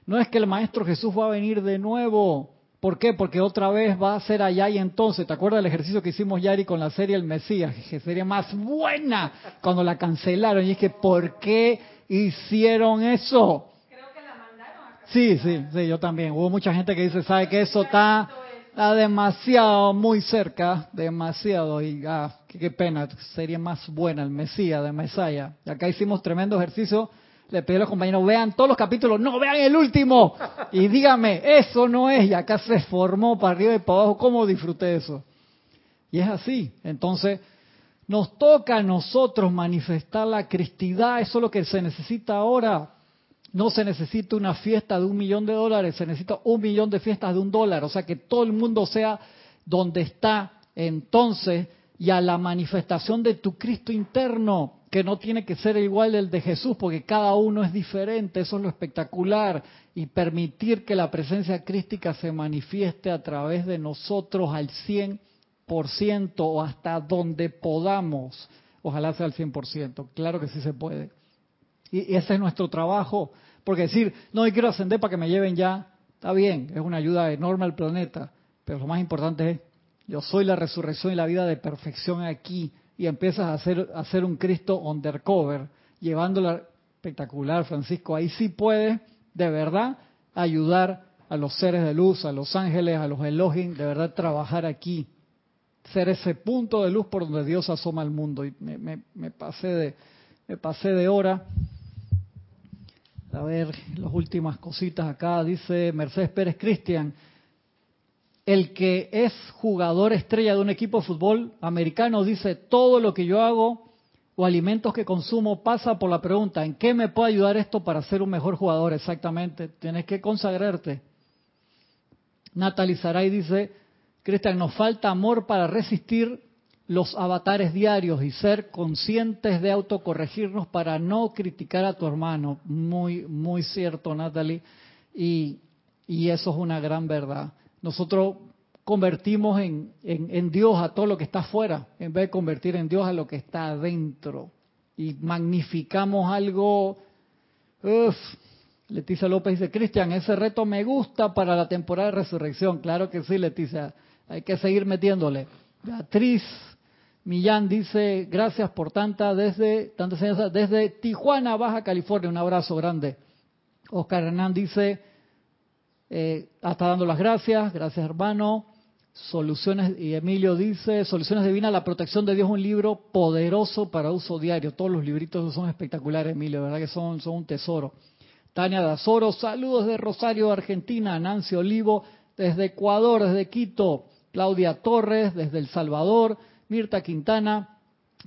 no es que el Maestro Jesús va a venir de nuevo. ¿Por qué? Porque otra vez va a ser allá y entonces. ¿Te acuerdas del ejercicio que hicimos Yari con la serie El Mesías? Que sería más buena cuando la cancelaron. Y es que, ¿por qué hicieron eso? Creo que la mandaron a Sí, sí, sí, yo también. Hubo mucha gente que dice, ¿sabe que eso está demasiado, muy cerca, demasiado, y ah, qué, pena, sería más buena el Mesías de Mesaya. Y acá hicimos tremendo ejercicio, le pedí a los compañeros, vean todos los capítulos, no, vean el último, y dígame, eso no es, y acá se formó para arriba y para abajo, ¿cómo disfruté eso? Y es así, entonces nos toca a nosotros manifestar la cristidad, eso es lo que se necesita ahora, no se necesita una fiesta de un millón de dólares, se necesita un millón de fiestas de un dólar. O sea, que todo el mundo sea donde está entonces y a la manifestación de tu Cristo interno, que no tiene que ser igual del de Jesús, porque cada uno es diferente, eso es lo espectacular, y permitir que la presencia crística se manifieste a través de nosotros al 100% o hasta donde podamos. Ojalá sea al 100%, claro que sí se puede. Y ese es nuestro trabajo, porque decir, no, yo quiero ascender para que me lleven ya, está bien, es una ayuda enorme al planeta, pero lo más importante es, yo soy la resurrección y la vida de perfección aquí, y empiezas a hacer, hacer un Cristo undercover, llevándola espectacular, Francisco, ahí sí puedes, de verdad, ayudar a los seres de luz, a los ángeles, a los Elohim, de verdad trabajar aquí, ser ese punto de luz por donde Dios asoma al mundo. Y me, me pasé de me pasé de hora. A ver, las últimas cositas acá. Dice Mercedes Pérez Cristian, el que es jugador estrella de un equipo de fútbol americano dice, todo lo que yo hago o alimentos que consumo pasa por la pregunta, ¿en qué me puede ayudar esto para ser un mejor jugador? Exactamente, tienes que consagrarte. Natalie Saray dice, Cristian, nos falta amor para resistir los avatares diarios y ser conscientes de autocorregirnos para no criticar a tu hermano. Muy, muy cierto, Natalie. Y, y eso es una gran verdad. Nosotros convertimos en, en, Dios a todo lo que está afuera, en vez de convertir en Dios a lo que está adentro. Y magnificamos algo. Uf. Leticia López dice, Cristian, ese reto me gusta para la temporada de resurrección. Claro que sí, Leticia. Hay que seguir metiéndole. Beatriz Millán dice, gracias por tanta desde desde Tijuana, Baja California. Un abrazo grande. Oscar Hernán dice, eh, está dando las gracias, gracias hermano. Soluciones, y Emilio dice, Soluciones Divinas, la protección de Dios, un libro poderoso para uso diario. Todos los libritos son espectaculares, Emilio, verdad que son, son un tesoro. Tania Dazoro, saludos de Rosario, Argentina. Nancy Olivo, desde Ecuador, desde Quito. Claudia Torres, desde El Salvador. Mirta Quintana,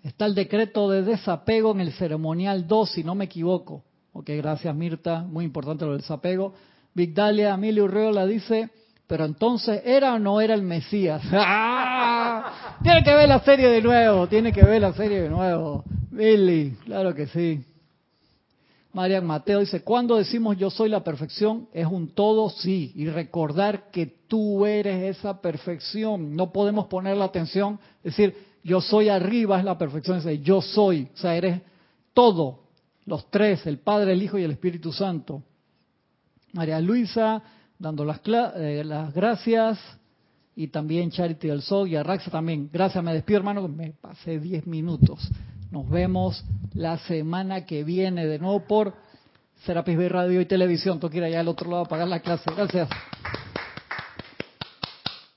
está el decreto de desapego en el ceremonial 2, si no me equivoco. Ok, gracias Mirta, muy importante lo del desapego. Vigdalia Emilio Urreola dice, pero entonces, ¿era o no era el Mesías? ¡Ah! Tiene que ver la serie de nuevo, tiene que ver la serie de nuevo. Billy, claro que sí. Marian Mateo dice, cuando decimos yo soy la perfección, es un todo sí, y recordar que tú eres esa perfección. No podemos poner la atención, decir, yo soy arriba es la perfección, es yo soy, o sea, eres todo, los tres, el Padre, el Hijo y el Espíritu Santo. María Luisa, dando las, eh, las gracias, y también Charity del Sol y Arraxa también. Gracias, me despido hermano, me pasé diez minutos. Nos vemos la semana que viene de nuevo por Serapis B Radio y Televisión. Tengo que allá al otro lado a pagar la clase. Gracias.